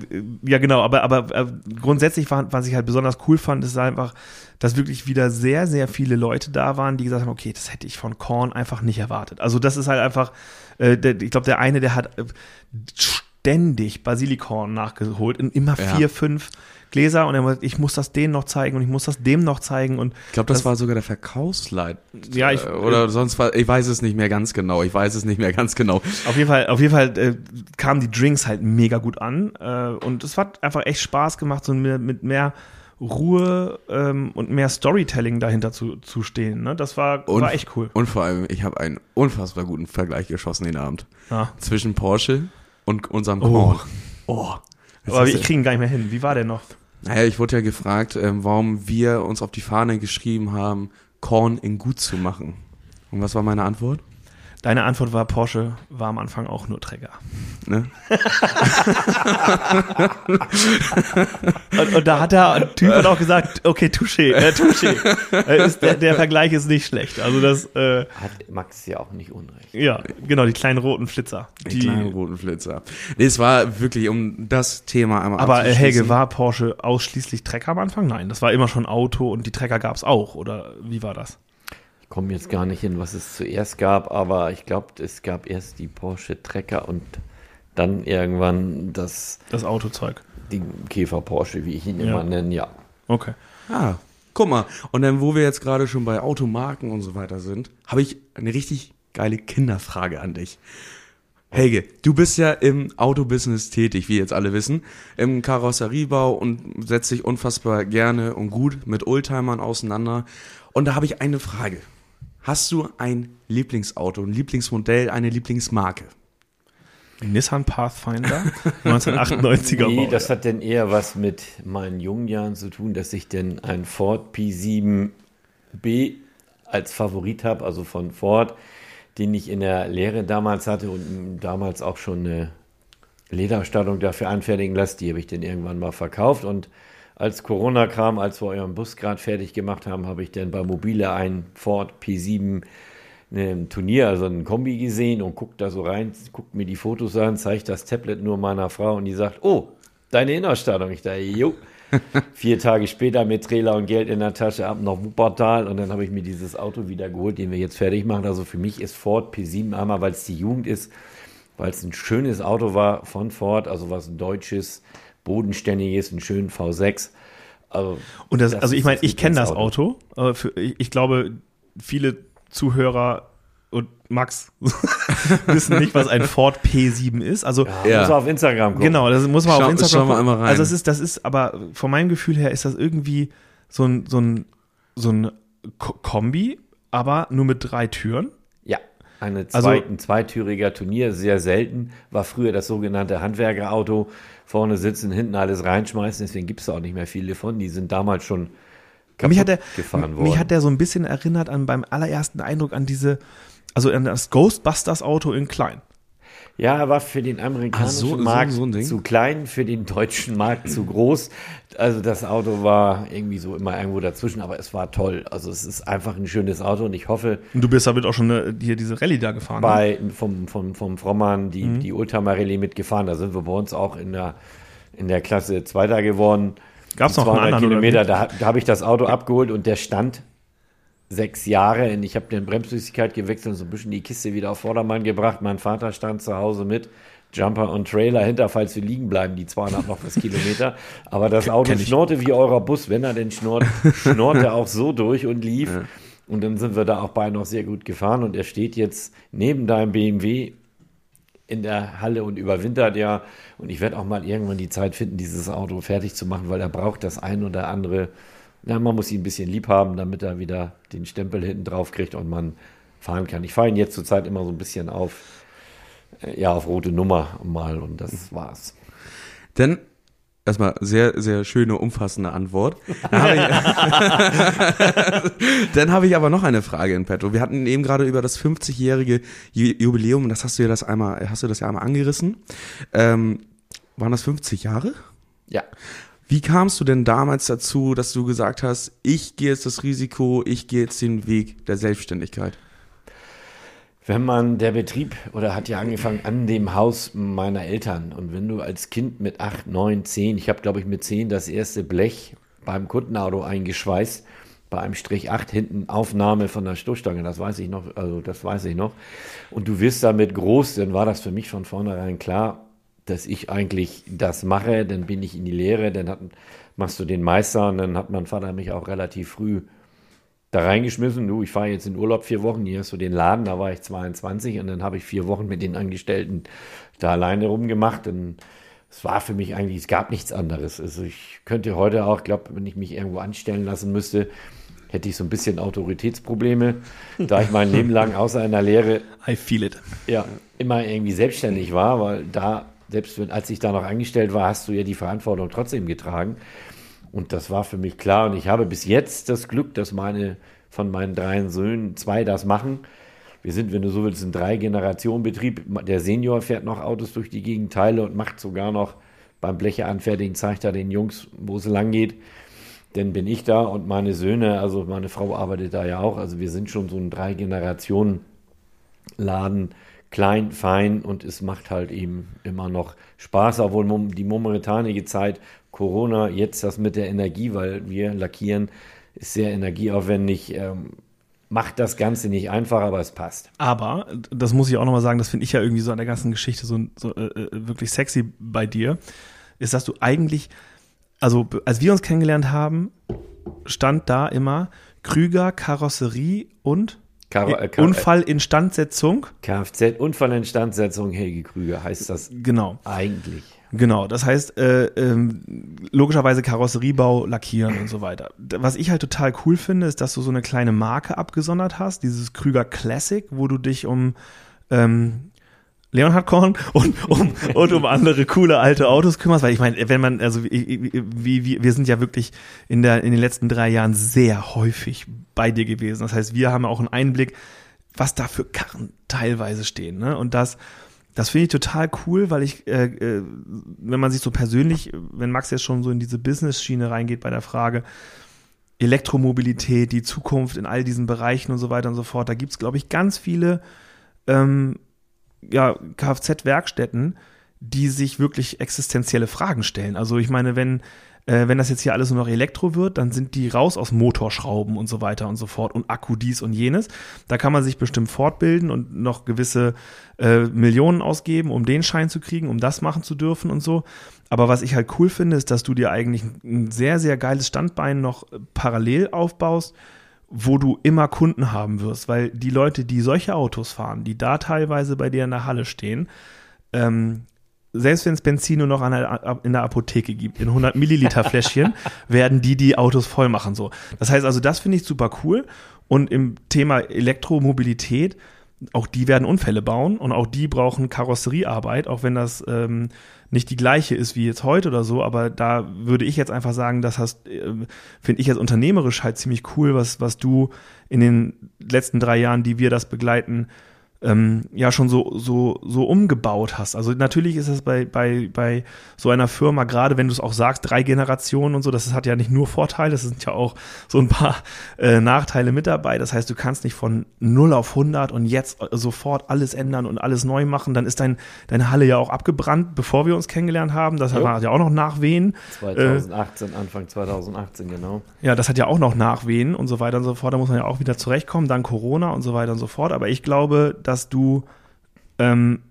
[SPEAKER 2] ja genau, aber, aber äh, grundsätzlich, war, was ich halt besonders cool fand, ist einfach, dass wirklich wieder sehr, sehr viele Leute da waren, die gesagt haben, okay, das hätte ich von Korn einfach nicht erwartet. Also das ist halt einfach, äh, der, ich glaube, der eine, der hat äh, ständig Basilikorn nachgeholt, in immer
[SPEAKER 1] Ja.
[SPEAKER 2] vier, fünf Gläser und er meinte, ich muss das denen noch zeigen und ich muss das dem noch zeigen und
[SPEAKER 1] Ich glaube, das,
[SPEAKER 2] Das-
[SPEAKER 1] war sogar der Verkaufsleit.
[SPEAKER 2] Ja, ich-
[SPEAKER 1] Äh, oder sonst war, ich weiß es nicht mehr ganz genau. Ich weiß es nicht mehr ganz genau.
[SPEAKER 2] Auf jeden Fall, auf jeden Fall äh, kamen die Drinks halt mega gut an äh, und es hat einfach echt Spaß gemacht, so mit, mit mehr Ruhe ähm, und mehr Storytelling dahinter zu, zu stehen. Ne? Das war,
[SPEAKER 1] Und,
[SPEAKER 2] war echt cool.
[SPEAKER 1] Und vor allem, ich habe einen unfassbar guten Vergleich geschossen den Abend.
[SPEAKER 2] Ja.
[SPEAKER 1] Zwischen Porsche und unserem
[SPEAKER 2] Oh.
[SPEAKER 1] Korn.
[SPEAKER 2] Oh.
[SPEAKER 1] Das
[SPEAKER 2] Aber ich kriege ihn gar nicht mehr hin. Wie war der noch?
[SPEAKER 1] Naja, ich wurde ja gefragt, ähm, warum wir uns auf die Fahne geschrieben haben, Korn in gut zu machen. Und was war meine Antwort?
[SPEAKER 2] Deine Antwort war, Porsche war am Anfang auch nur Träger.
[SPEAKER 1] Ne?
[SPEAKER 2] Und, und da hat der ein Typ hat auch gesagt, okay, touché, äh, touché. Äh, ist, der, der Vergleich ist nicht schlecht. Also das, äh,
[SPEAKER 3] Hat Max ja auch nicht unrecht.
[SPEAKER 2] ja, genau, die kleinen roten Flitzer.
[SPEAKER 1] Die kleinen roten Flitzer. Nee, es war wirklich um das Thema einmal
[SPEAKER 2] Aber äh. Helge, war Porsche ausschließlich Trecker am Anfang? Nein, das war immer schon Auto und die Trecker gab es auch. Oder wie war das?
[SPEAKER 3] Ich komme jetzt gar nicht hin, was es zuerst gab, aber ich glaube, es gab erst die Porsche Trecker und dann irgendwann das,
[SPEAKER 2] Das Autozeug.
[SPEAKER 3] die Käfer Porsche, wie ich ihn
[SPEAKER 2] Ja.
[SPEAKER 3] immer nenne, ja.
[SPEAKER 2] Okay.
[SPEAKER 1] Ah, guck mal. Und dann, wo wir jetzt gerade schon bei Automarken und so weiter sind, habe ich eine richtig geile Kinderfrage an dich. Helge, du bist ja im Autobusiness tätig, wie jetzt alle wissen, im Karosseriebau und setzt dich unfassbar gerne und gut mit Oldtimern auseinander. Und da habe ich eine Frage. Hast du ein Lieblingsauto, ein Lieblingsmodell, eine Lieblingsmarke?
[SPEAKER 2] Nissan Pathfinder [laughs] 1998er
[SPEAKER 3] Nee, das hat denn eher was mit meinen jungen Jahren zu tun, dass ich denn ein Ford P7B als Favorit habe, also von Ford, den ich in der Lehre damals hatte und damals auch schon eine Lederstattung dafür anfertigen lassen. Die habe ich dann irgendwann mal verkauft und als Corona kam, als wir euren Bus gerade fertig gemacht haben, habe ich dann bei Mobile einen Ford P7 einem Turnier, also ein Kombi gesehen und guckt da so rein, guckt mir die Fotos an, zeigt das Tablet nur meiner Frau und die sagt, oh, deine Innerstattung. Ich dachte, jo. [laughs] Vier Tage später mit Trailer und Geld in der Tasche ab nach Wuppertal und dann habe ich mir dieses Auto wieder geholt, den wir jetzt fertig machen. Also für mich ist Ford P7 einmal, weil es die Jugend ist, weil es ein schönes Auto war von Ford, also was ein deutsches, bodenständiges, ein schönen V6. Also,
[SPEAKER 2] Und das,
[SPEAKER 3] das
[SPEAKER 2] also ich
[SPEAKER 3] ist
[SPEAKER 2] meine, ich kenne das. Auto. aber für, ich, ich glaube, viele Zuhörer und Max [laughs] wissen nicht, was ein Ford P7 ist. Also
[SPEAKER 3] ja, muss auf Instagram gucken.
[SPEAKER 2] Genau, das muss man
[SPEAKER 1] Schau-
[SPEAKER 2] auf Instagram gucken.
[SPEAKER 1] einmal rein.
[SPEAKER 2] Also das ist, das ist, aber von meinem Gefühl her ist das irgendwie so ein, so ein, so ein Ko- Kombi, aber nur mit drei Türen.
[SPEAKER 3] Ja, eine
[SPEAKER 2] Also-
[SPEAKER 3] zwei, ein zweitüriger Turnier, sehr selten. War früher das sogenannte Handwerkerauto. Vorne sitzen, hinten alles reinschmeißen. Deswegen gibt es auch nicht mehr viele von. Die sind damals schon
[SPEAKER 2] mich hat der,
[SPEAKER 3] gefahren worden.
[SPEAKER 2] mich hat der so ein bisschen erinnert an beim allerersten Eindruck an diese, also an das Ghostbusters Auto in klein.
[SPEAKER 3] Ja, er war für den amerikanischen
[SPEAKER 1] so- so-
[SPEAKER 3] Markt
[SPEAKER 1] so Ding?
[SPEAKER 3] zu klein, für den deutschen Markt zu groß. Also das Auto war irgendwie so immer irgendwo dazwischen, aber es war toll. Also es ist einfach ein schönes Auto und ich hoffe,
[SPEAKER 2] Und du bist damit auch schon äh, hier diese Rallye da gefahren. ne?
[SPEAKER 3] bei, vom, vom, vom Frommann die,
[SPEAKER 2] Mhm.
[SPEAKER 3] die Ultramarelli mitgefahren. Da sind wir bei uns auch in der, in der Klasse Zweiter geworden.
[SPEAKER 2] Gab's
[SPEAKER 3] Die
[SPEAKER 2] noch einen
[SPEAKER 3] 200
[SPEAKER 2] anderen,
[SPEAKER 3] Kilometer, da, da habe ich das Auto abgeholt und der stand sechs Jahre und ich habe den Bremsflüssigkeit gewechselt und so ein bisschen die Kiste wieder auf Vordermann gebracht. Mein Vater stand zu Hause mit Jumper und Trailer hinter, falls wir liegen bleiben, die 200 noch bis Kilometer. Aber das Auto schnorrte wie eurer Bus, wenn er denn schnurrt, schnorrte auch so durch und lief. Und dann sind wir da auch beide noch sehr gut gefahren und er steht jetzt neben deinem BMW in der Halle und überwintert ja. Und ich werde auch mal irgendwann die Zeit finden, dieses Auto fertig zu machen, weil er braucht das ein oder andere. Ja, man muss ihn ein bisschen lieb haben, damit er wieder den Stempel hinten drauf kriegt und man fahren kann. Ich fahre ihn jetzt zurzeit immer so ein bisschen auf, äh, ja, auf rote Nummer mal und das war's.
[SPEAKER 1] Denn erstmal sehr, sehr schöne, umfassende Antwort. Dann habe ich, [laughs] dann habe ich aber noch eine Frage in petto. Wir hatten eben gerade über das 50-jährige Ju- Jubiläum, das hast du ja das einmal, hast du das ja einmal angerissen. Ähm, waren das 50 Jahre?
[SPEAKER 3] Ja,
[SPEAKER 1] Wie kamst du denn damals dazu, dass du gesagt hast, ich gehe jetzt das Risiko, ich gehe jetzt den Weg der Selbstständigkeit?
[SPEAKER 3] Wenn man, der Betrieb, oder hat ja angefangen an dem Haus meiner Eltern. Und wenn du als Kind mit acht, neun, zehn, ich habe glaube ich mit zehn das erste Blech beim Kundenauto eingeschweißt, bei einem Strich 8 hinten Aufnahme von der Stoßstange, das weiß ich noch, also das weiß ich noch. Und du wirst damit groß, dann war das für mich von vornherein klar, dass ich eigentlich das mache, dann bin ich in die Lehre, dann hat, machst du den Meister und dann hat mein Vater mich auch relativ früh da reingeschmissen. Du, ich fahre jetzt in Urlaub vier Wochen, hier hast du den Laden, da war ich 22 und dann habe ich vier Wochen mit den Angestellten da alleine rumgemacht und es war für mich eigentlich, es gab nichts anderes. Also ich könnte heute auch, glaube, wenn ich mich irgendwo anstellen lassen müsste, hätte ich so ein bisschen Autoritätsprobleme, da ich mein Leben lang außer einer Lehre [laughs]
[SPEAKER 2] I feel it.
[SPEAKER 3] ja, immer irgendwie selbstständig war, weil da, selbst wenn, als ich da noch angestellt war, hast du ja die Verantwortung trotzdem getragen. Und das war für mich klar. Und ich habe bis jetzt das Glück, dass meine von meinen drei Söhnen zwei das machen. Wir sind, wenn du so willst, ein Drei-Generationen-Betrieb. Der Senior fährt noch Autos durch die Gegenteile und macht sogar noch beim Bleche anfertigen, zeigt er den Jungs, wo es lang geht. Dann bin ich da und meine Söhne, also meine Frau arbeitet da ja auch. Also wir sind schon so ein Drei-Generationen-Laden, klein, fein und es macht halt eben immer noch Spaß, obwohl die momentanige Zeit, Corona, jetzt das mit der Energie, weil wir lackieren, ist sehr energieaufwendig. Ähm, macht das Ganze nicht einfach, aber es passt.
[SPEAKER 2] Aber, das muss ich auch nochmal sagen, das finde ich ja irgendwie so an der ganzen Geschichte so, so äh, äh, wirklich sexy bei dir, ist, dass du eigentlich, also als wir uns kennengelernt haben, stand da immer Krüger, Karosserie und
[SPEAKER 3] Kar äh, Kar
[SPEAKER 2] Unfallinstandsetzung.
[SPEAKER 3] Kfz, Unfallinstandsetzung, Helge Krüger heißt das
[SPEAKER 2] Genau.
[SPEAKER 3] eigentlich.
[SPEAKER 2] Genau, das heißt, äh, ähm, logischerweise Karosseriebau, Lackieren und so weiter. Was ich halt total cool finde, ist, dass du so eine kleine Marke abgesondert hast, dieses Krüger Classic, wo du dich um ähm, Leonhard Korn und um, und um andere coole alte Autos kümmerst, weil ich meine, wenn man, also wie, wie, wir sind ja wirklich in, der, in den letzten drei Jahren sehr häufig bei dir gewesen. Das heißt, wir haben auch einen Einblick, was da für Karren teilweise stehen. Ne? Und das, das finde ich total cool, weil ich, äh, äh, wenn man sich so persönlich, wenn Max jetzt schon so in diese Business-Schiene reingeht bei der Frage, Elektromobilität, die Zukunft in all diesen Bereichen und so weiter und so fort, da gibt's glaube ich, ganz viele ähm, ja, Kfz-Werkstätten, die sich wirklich existenzielle Fragen stellen. Also ich meine, wenn, äh, wenn das jetzt hier alles nur noch Elektro wird, dann sind die raus aus Motorschrauben und so weiter und so fort und Akku dies und jenes. Da kann man sich bestimmt fortbilden und noch gewisse äh, Millionen ausgeben, um den Schein zu kriegen, um das machen zu dürfen und so. Aber was ich halt cool finde, ist, dass du dir eigentlich ein sehr, sehr geiles Standbein noch äh, parallel aufbaust, wo du immer Kunden haben wirst, weil die Leute, die solche Autos fahren, die da teilweise bei dir in der Halle stehen, ähm, selbst wenn es Benzin nur noch der, in der Apotheke gibt, in 100 Milliliter Fläschchen, [laughs] werden die die Autos voll machen. So. Das heißt also, das finde ich super cool. Und im Thema Elektromobilität, auch die werden Unfälle bauen und auch die brauchen Karosseriearbeit, auch wenn das ähm, nicht die gleiche ist wie jetzt heute oder so, aber da würde ich jetzt einfach sagen, das hast, äh, finde ich jetzt unternehmerisch halt ziemlich cool, was, was du in den letzten drei Jahren, die wir das begleiten, ähm, ja schon so so so umgebaut hast. Also natürlich ist es bei bei bei so einer Firma gerade, wenn du es auch sagst, drei Generationen und so, das hat ja nicht nur Vorteile, das sind ja auch so ein paar äh, Nachteile mit dabei. Das heißt, du kannst nicht von 0 auf 100 und jetzt sofort alles ändern und alles neu machen, dann ist dein deine Halle ja auch abgebrannt, bevor wir uns kennengelernt haben. Das
[SPEAKER 3] Jo.
[SPEAKER 2] hat ja auch noch Nachwehen.
[SPEAKER 3] 2018, Anfang 2018, genau.
[SPEAKER 2] Ja, das hat ja auch noch Nachwehen und so weiter und so fort. Da muss man ja auch wieder zurechtkommen, dann Corona und so weiter und so fort. Aber ich glaube, dass du ähm,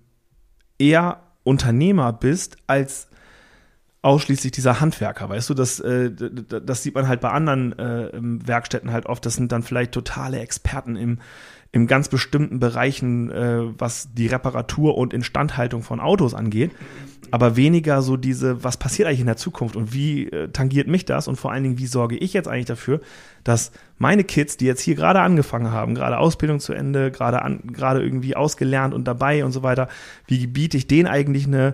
[SPEAKER 2] eher Unternehmer bist als ausschließlich dieser Handwerker, weißt du, das, äh, das sieht man halt bei anderen äh, ähm, Werkstätten halt oft, das sind dann vielleicht totale Experten im, im ganz bestimmten Bereichen, äh, was die Reparatur und Instandhaltung von Autos angeht, aber weniger so diese, was passiert eigentlich in der Zukunft und wie äh, tangiert mich das und vor allen Dingen, wie sorge ich jetzt eigentlich dafür, dass meine Kids, die jetzt hier gerade angefangen haben, gerade Ausbildung zu Ende, gerade an, gerade irgendwie ausgelernt und dabei und so weiter, wie biete ich denen eigentlich eine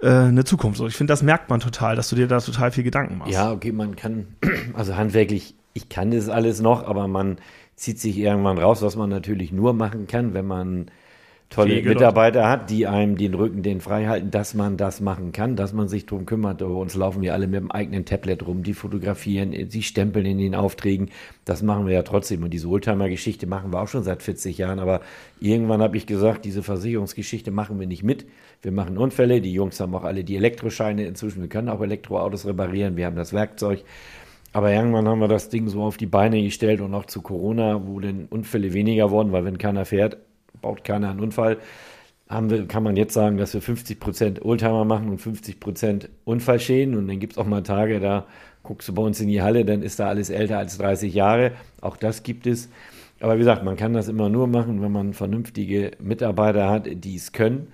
[SPEAKER 2] äh, eine Zukunft. So, ich finde, das merkt man total, dass du dir da total viel Gedanken machst.
[SPEAKER 3] Ja, okay, man kann, [clears throat] also handwerklich, ich kann das alles noch, aber man zieht sich irgendwann raus, was man natürlich nur machen kann, wenn man tolle
[SPEAKER 2] Fähige
[SPEAKER 3] Mitarbeiter hat, die einem den Rücken den frei halten, dass man das machen kann, dass man sich drum kümmert. Uns laufen wir alle mit dem eigenen Tablet rum, die fotografieren, sie stempeln in den Aufträgen. Das machen wir ja trotzdem. Und diese Oldtimer-Geschichte machen wir auch schon seit 40 Jahren. Aber irgendwann habe ich gesagt, diese Versicherungsgeschichte machen wir nicht mit. Wir machen Unfälle. Die Jungs haben auch alle die Elektroscheine inzwischen. Wir können auch Elektroautos reparieren. Wir haben das Werkzeug. Aber irgendwann haben wir das Ding so auf die Beine gestellt und auch zu Corona, wo dann Unfälle weniger wurden, weil wenn keiner fährt, baut keiner einen Unfall. Haben wir, kann man jetzt sagen, dass wir 50 Prozent Oldtimer machen und 50 Prozent Unfallschäden. Und dann gibt es auch mal Tage, da guckst du bei uns in die Halle, dann ist da alles älter als 30 Jahre. Auch das gibt es. Aber wie gesagt, man kann das immer nur machen, wenn man vernünftige Mitarbeiter hat, die es können.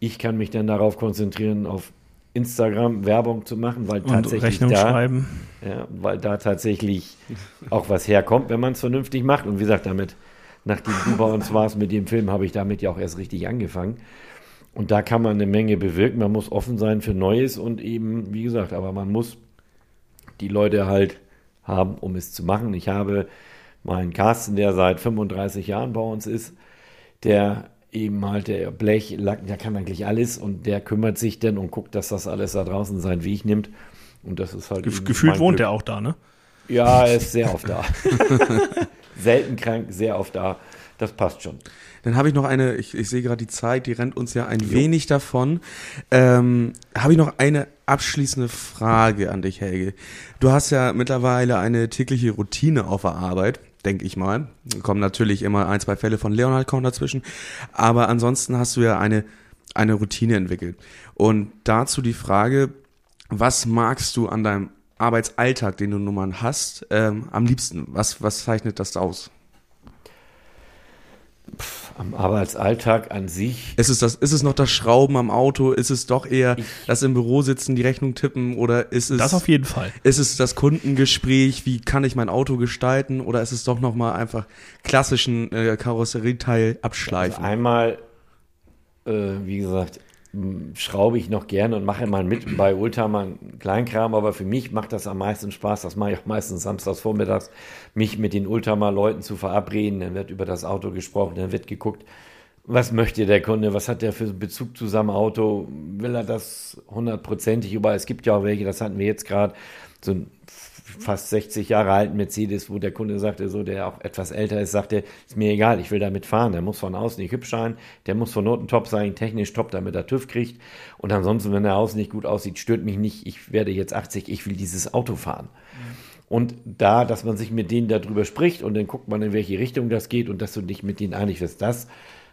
[SPEAKER 3] Ich kann mich dann darauf konzentrieren, auf Instagram Werbung zu machen, weil tatsächlich
[SPEAKER 2] Rechnung
[SPEAKER 3] da,
[SPEAKER 2] schreiben.
[SPEAKER 3] ja, weil da tatsächlich auch was herkommt, wenn man es vernünftig macht. Und wie gesagt, damit, nachdem du bei uns warst mit dem Film, habe ich damit ja auch erst richtig angefangen. Und da kann man eine Menge bewirken. Man muss offen sein für Neues und eben, wie gesagt, aber man muss die Leute halt haben, um es zu machen. Ich habe meinen Carsten, der seit 35 Jahren bei uns ist, der eben halt der Blech, Lack, der kann eigentlich alles und der kümmert sich dann und guckt, dass das alles da draußen seinen Weg nimmt. Und das ist halt.
[SPEAKER 2] Gef gefühlt wohnt
[SPEAKER 3] Glück.
[SPEAKER 2] er auch da, ne?
[SPEAKER 3] Ja, er ist sehr oft da. [laughs] Selten krank, sehr oft da. Das passt schon.
[SPEAKER 1] Dann habe ich noch eine, ich, ich sehe gerade die Zeit, die rennt uns ja ein wenig davon. Ähm, habe ich noch eine abschließende Frage an dich, Helge. Du hast ja mittlerweile eine tägliche Routine auf der Arbeit, denke ich mal. Kommen natürlich immer ein, zwei Fälle von Leonhard kommen dazwischen. Aber ansonsten hast du ja eine, eine Routine entwickelt. Und dazu die Frage, was magst du an deinem Arbeitsalltag, den du nun mal hast, ähm, am liebsten? Was, was zeichnet das aus?
[SPEAKER 3] Am Arbeitsalltag an sich.
[SPEAKER 1] Ist es, das, ist es noch das Schrauben am Auto? Ist es doch eher das im Büro sitzen, die Rechnung tippen? Oder ist es,
[SPEAKER 2] Das auf jeden Fall.
[SPEAKER 1] ist es das Kundengespräch? Wie kann ich mein Auto gestalten? Oder ist es doch nochmal einfach klassischen äh, Karosserieteil abschleifen?
[SPEAKER 3] Also einmal, äh, wie gesagt, schraube ich noch gerne und mache mal mit bei Oldtimer Kleinkram, aber für mich macht das am meisten Spaß, das mache ich auch meistens samstags vormittags, mich mit den Oldtimer-Leuten zu verabreden, dann wird über das Auto gesprochen, dann wird geguckt, was möchte der Kunde, was hat der für Bezug zu seinem Auto, will er das hundertprozentig über, es gibt ja auch welche, das hatten wir jetzt gerade, so ein fast 60 Jahre alten Mercedes, wo der Kunde sagte, so, der auch etwas älter ist, sagte, ist mir egal, ich will damit fahren. Der muss von außen nicht hübsch sein, der muss von Noten top sein, technisch top, damit er TÜV kriegt. Und ansonsten, wenn er außen nicht gut aussieht, stört mich nicht. Ich werde jetzt 80, ich will dieses Auto fahren. Und da, dass man sich mit denen darüber spricht und dann guckt man, in welche Richtung das geht und dass du dich mit denen einig wirst, das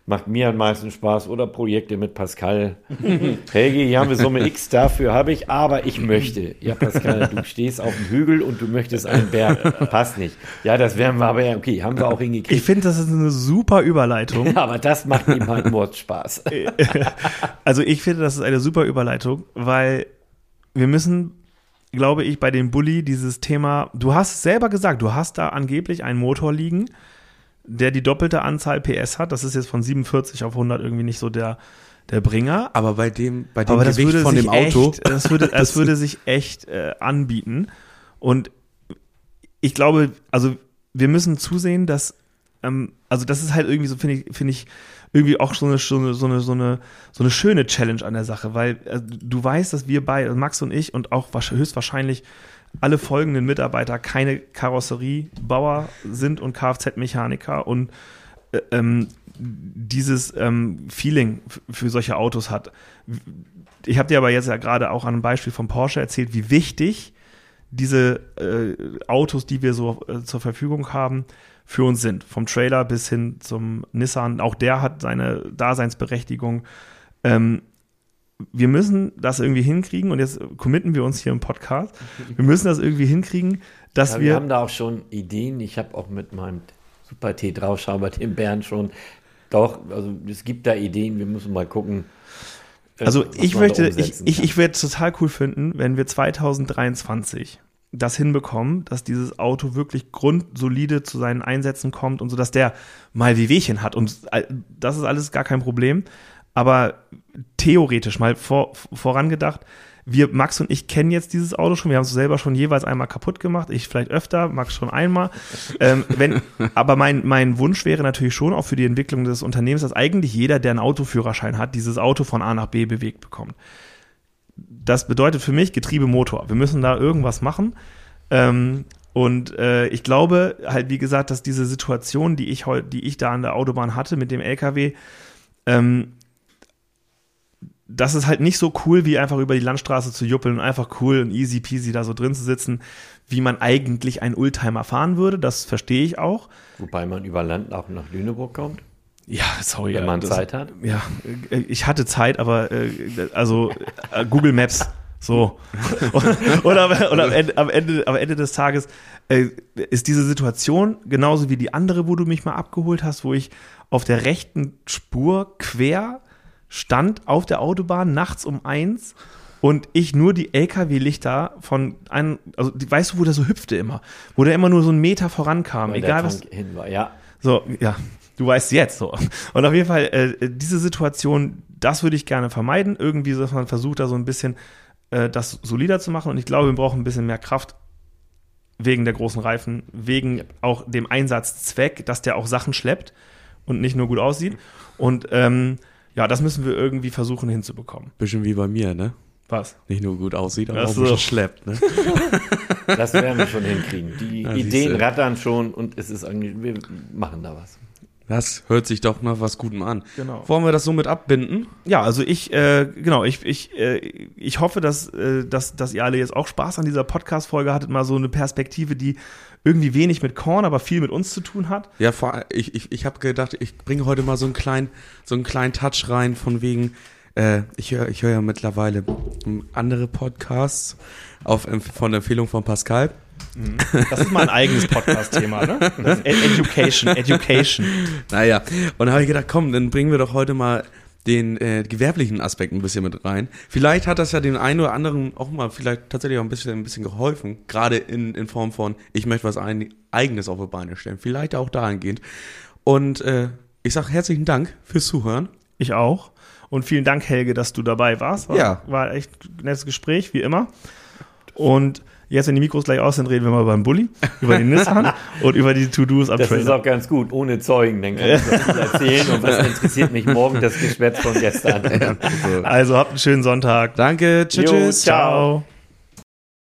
[SPEAKER 3] macht mir am meisten Spaß. Oder Projekte mit Pascal. [laughs] Helge, hier haben wir Summe X, dafür habe ich, aber ich möchte. Ja, Pascal, du stehst auf dem Hügel und du möchtest einen Berg. Passt nicht. Ja, das werden wir aber ja, okay, haben wir auch
[SPEAKER 2] Ich
[SPEAKER 3] hingekriegt.
[SPEAKER 2] finde, das ist eine super Überleitung. [laughs]
[SPEAKER 3] Aber das macht ihm halt Mordspaß.
[SPEAKER 2] Also ich finde, das ist eine super Überleitung, weil wir müssen, glaube ich, bei dem Bulli dieses Thema, du hast es selber gesagt, du hast da angeblich einen Motor liegen, der die doppelte Anzahl PS hat. Das ist jetzt von 47 auf 100 irgendwie nicht so der, der Bringer.
[SPEAKER 1] Aber bei dem, bei dem
[SPEAKER 2] Aber
[SPEAKER 1] Gewicht von dem Auto.
[SPEAKER 2] echt, das würde, [laughs] das würde sich echt äh, anbieten. Und ich glaube, also wir müssen zusehen, dass, ähm, also das ist halt irgendwie so, finde ich, finde ich, irgendwie auch so eine, so eine, so eine, so eine, so eine schöne Challenge an der Sache, weil äh, du weißt, dass wir beide, Max und ich und auch wahrsch- höchstwahrscheinlich alle folgenden Mitarbeiter keine Karosseriebauer sind und Kfz-Mechaniker und äh, ähm, dieses ähm, Feeling für solche Autos hat. Ich habe dir aber jetzt ja gerade auch an einem Beispiel von Porsche erzählt, wie wichtig diese äh, Autos, die wir so äh, zur Verfügung haben, für uns sind. Vom Trailer bis hin zum Nissan. Auch der hat seine Daseinsberechtigung. Ähm, wir müssen das irgendwie hinkriegen und jetzt committen wir uns hier im Podcast. Wir müssen das irgendwie hinkriegen, dass
[SPEAKER 3] Ja, wir
[SPEAKER 2] wir
[SPEAKER 3] haben da auch schon Ideen. Ich habe auch mit meinem Super T Draufschauber, dem Bernd schon. Doch, also es gibt da Ideen. Wir müssen mal gucken. äh,
[SPEAKER 2] Also ich möchte, ich, ich, ich werde total cool finden, wenn wir 2023 das hinbekommen, dass dieses Auto wirklich grundsolide zu seinen Einsätzen kommt und so, dass der mal Wehwehchen hat und äh, das ist alles gar kein Problem. Aber theoretisch mal vor, vorangedacht, wir, Max und ich, kennen jetzt dieses Auto schon. Wir haben es selber schon jeweils einmal kaputt gemacht. Ich vielleicht öfter, Max schon einmal. ähm, wenn, [laughs] aber mein, mein Wunsch wäre natürlich schon auch für die Entwicklung des Unternehmens, dass eigentlich jeder, der einen Autoführerschein hat, dieses Auto von A nach B bewegt bekommt. Das bedeutet für mich Getriebemotor. Wir müssen da irgendwas machen. Ähm, und äh, ich glaube halt, wie gesagt, dass diese Situation, die ich heute, die ich da an der Autobahn hatte mit dem LKW, ähm, das ist halt nicht so cool, wie einfach über die Landstraße zu juppeln und einfach cool und easy peasy da so drin zu sitzen, wie man eigentlich ein Oldtimer fahren würde. Das verstehe ich auch.
[SPEAKER 3] Wobei man über Land auch nach Lüneburg kommt.
[SPEAKER 2] Ja, sorry.
[SPEAKER 3] Wenn man
[SPEAKER 2] das,
[SPEAKER 3] Zeit hat.
[SPEAKER 2] Ja, äh, ich hatte Zeit, aber äh, also äh, Google Maps. So. [laughs] und, und, am, und am, Ende, am, Ende, am Ende des Tages äh, ist diese Situation genauso wie die andere, wo du mich mal abgeholt hast, wo ich auf der rechten Spur quer stand auf der Autobahn nachts um eins und ich nur die LKW-Lichter von einem, also die- weißt du, wo der so hüpfte immer, wo der immer nur so einen Meter vorankam,
[SPEAKER 3] Weil
[SPEAKER 2] egal was.
[SPEAKER 3] Hin war. Ja,
[SPEAKER 2] So, ja, du weißt jetzt so. Und auf jeden Fall, äh, diese Situation, das würde ich gerne vermeiden. Irgendwie, dass man versucht, da so ein bisschen äh, das solider zu machen. Und ich glaube, wir brauchen ein bisschen mehr Kraft wegen der großen Reifen, wegen auch dem Einsatzzweck, dass der auch Sachen schleppt und nicht nur gut aussieht. Und ähm, ja, das müssen wir irgendwie versuchen hinzubekommen.
[SPEAKER 1] Bisschen wie bei mir, ne?
[SPEAKER 2] Was?
[SPEAKER 1] Nicht nur gut aussieht, aber auch
[SPEAKER 2] so.
[SPEAKER 1] schleppt, ne? [laughs]
[SPEAKER 3] das werden wir schon hinkriegen. Die
[SPEAKER 1] Ja,
[SPEAKER 3] Ideen rattern schon und es ist eigentlich, wir machen da was.
[SPEAKER 1] Das hört sich doch nach was Gutem an.
[SPEAKER 2] Genau.
[SPEAKER 1] Wollen wir das somit abbinden?
[SPEAKER 2] Ja, also ich, äh, genau, ich, ich, äh, ich hoffe, dass, äh, dass, dass ihr alle jetzt auch Spaß an dieser Podcast-Folge hattet, mal so eine Perspektive, die irgendwie wenig mit Korn, aber viel mit uns zu tun hat.
[SPEAKER 1] Ja, vor, ich, ich, ich habe gedacht, ich bringe heute mal so einen kleinen, so einen kleinen Touch rein von wegen, äh, ich höre ich hör ja mittlerweile andere Podcasts auf, von Empfehlung von Pascal.
[SPEAKER 2] Das ist mal ein eigenes Podcast-Thema, ne? Education, Education. [laughs]
[SPEAKER 1] Naja, und da habe ich gedacht, komm, dann bringen wir doch heute mal den äh, gewerblichen Aspekt ein bisschen mit rein. Vielleicht hat das ja den einen oder anderen auch mal vielleicht tatsächlich auch ein bisschen, ein bisschen geholfen. Gerade in, in Form von, ich möchte was ein, eigenes auf die Beine stellen. Vielleicht auch dahingehend. Und äh, ich sage herzlichen Dank fürs Zuhören.
[SPEAKER 2] Ich auch. Und vielen Dank, Helge, dass du dabei warst. War,
[SPEAKER 1] Ja.
[SPEAKER 2] War echt ein nettes Gespräch, wie immer. Und jetzt, wenn die Mikros gleich aus sind, reden wir mal über den Bulli, über den Nissan [laughs] und über die To-Dos am
[SPEAKER 3] Das ist
[SPEAKER 2] Trailer.
[SPEAKER 3] auch ganz gut, ohne Zeugen. Dann kann ich das erzählen und was interessiert mich morgen das Geschwätz von gestern. [laughs]
[SPEAKER 2] Also habt einen schönen Sonntag.
[SPEAKER 1] Danke, tschüss,
[SPEAKER 3] Jo,
[SPEAKER 1] tschüss.
[SPEAKER 3] ciao.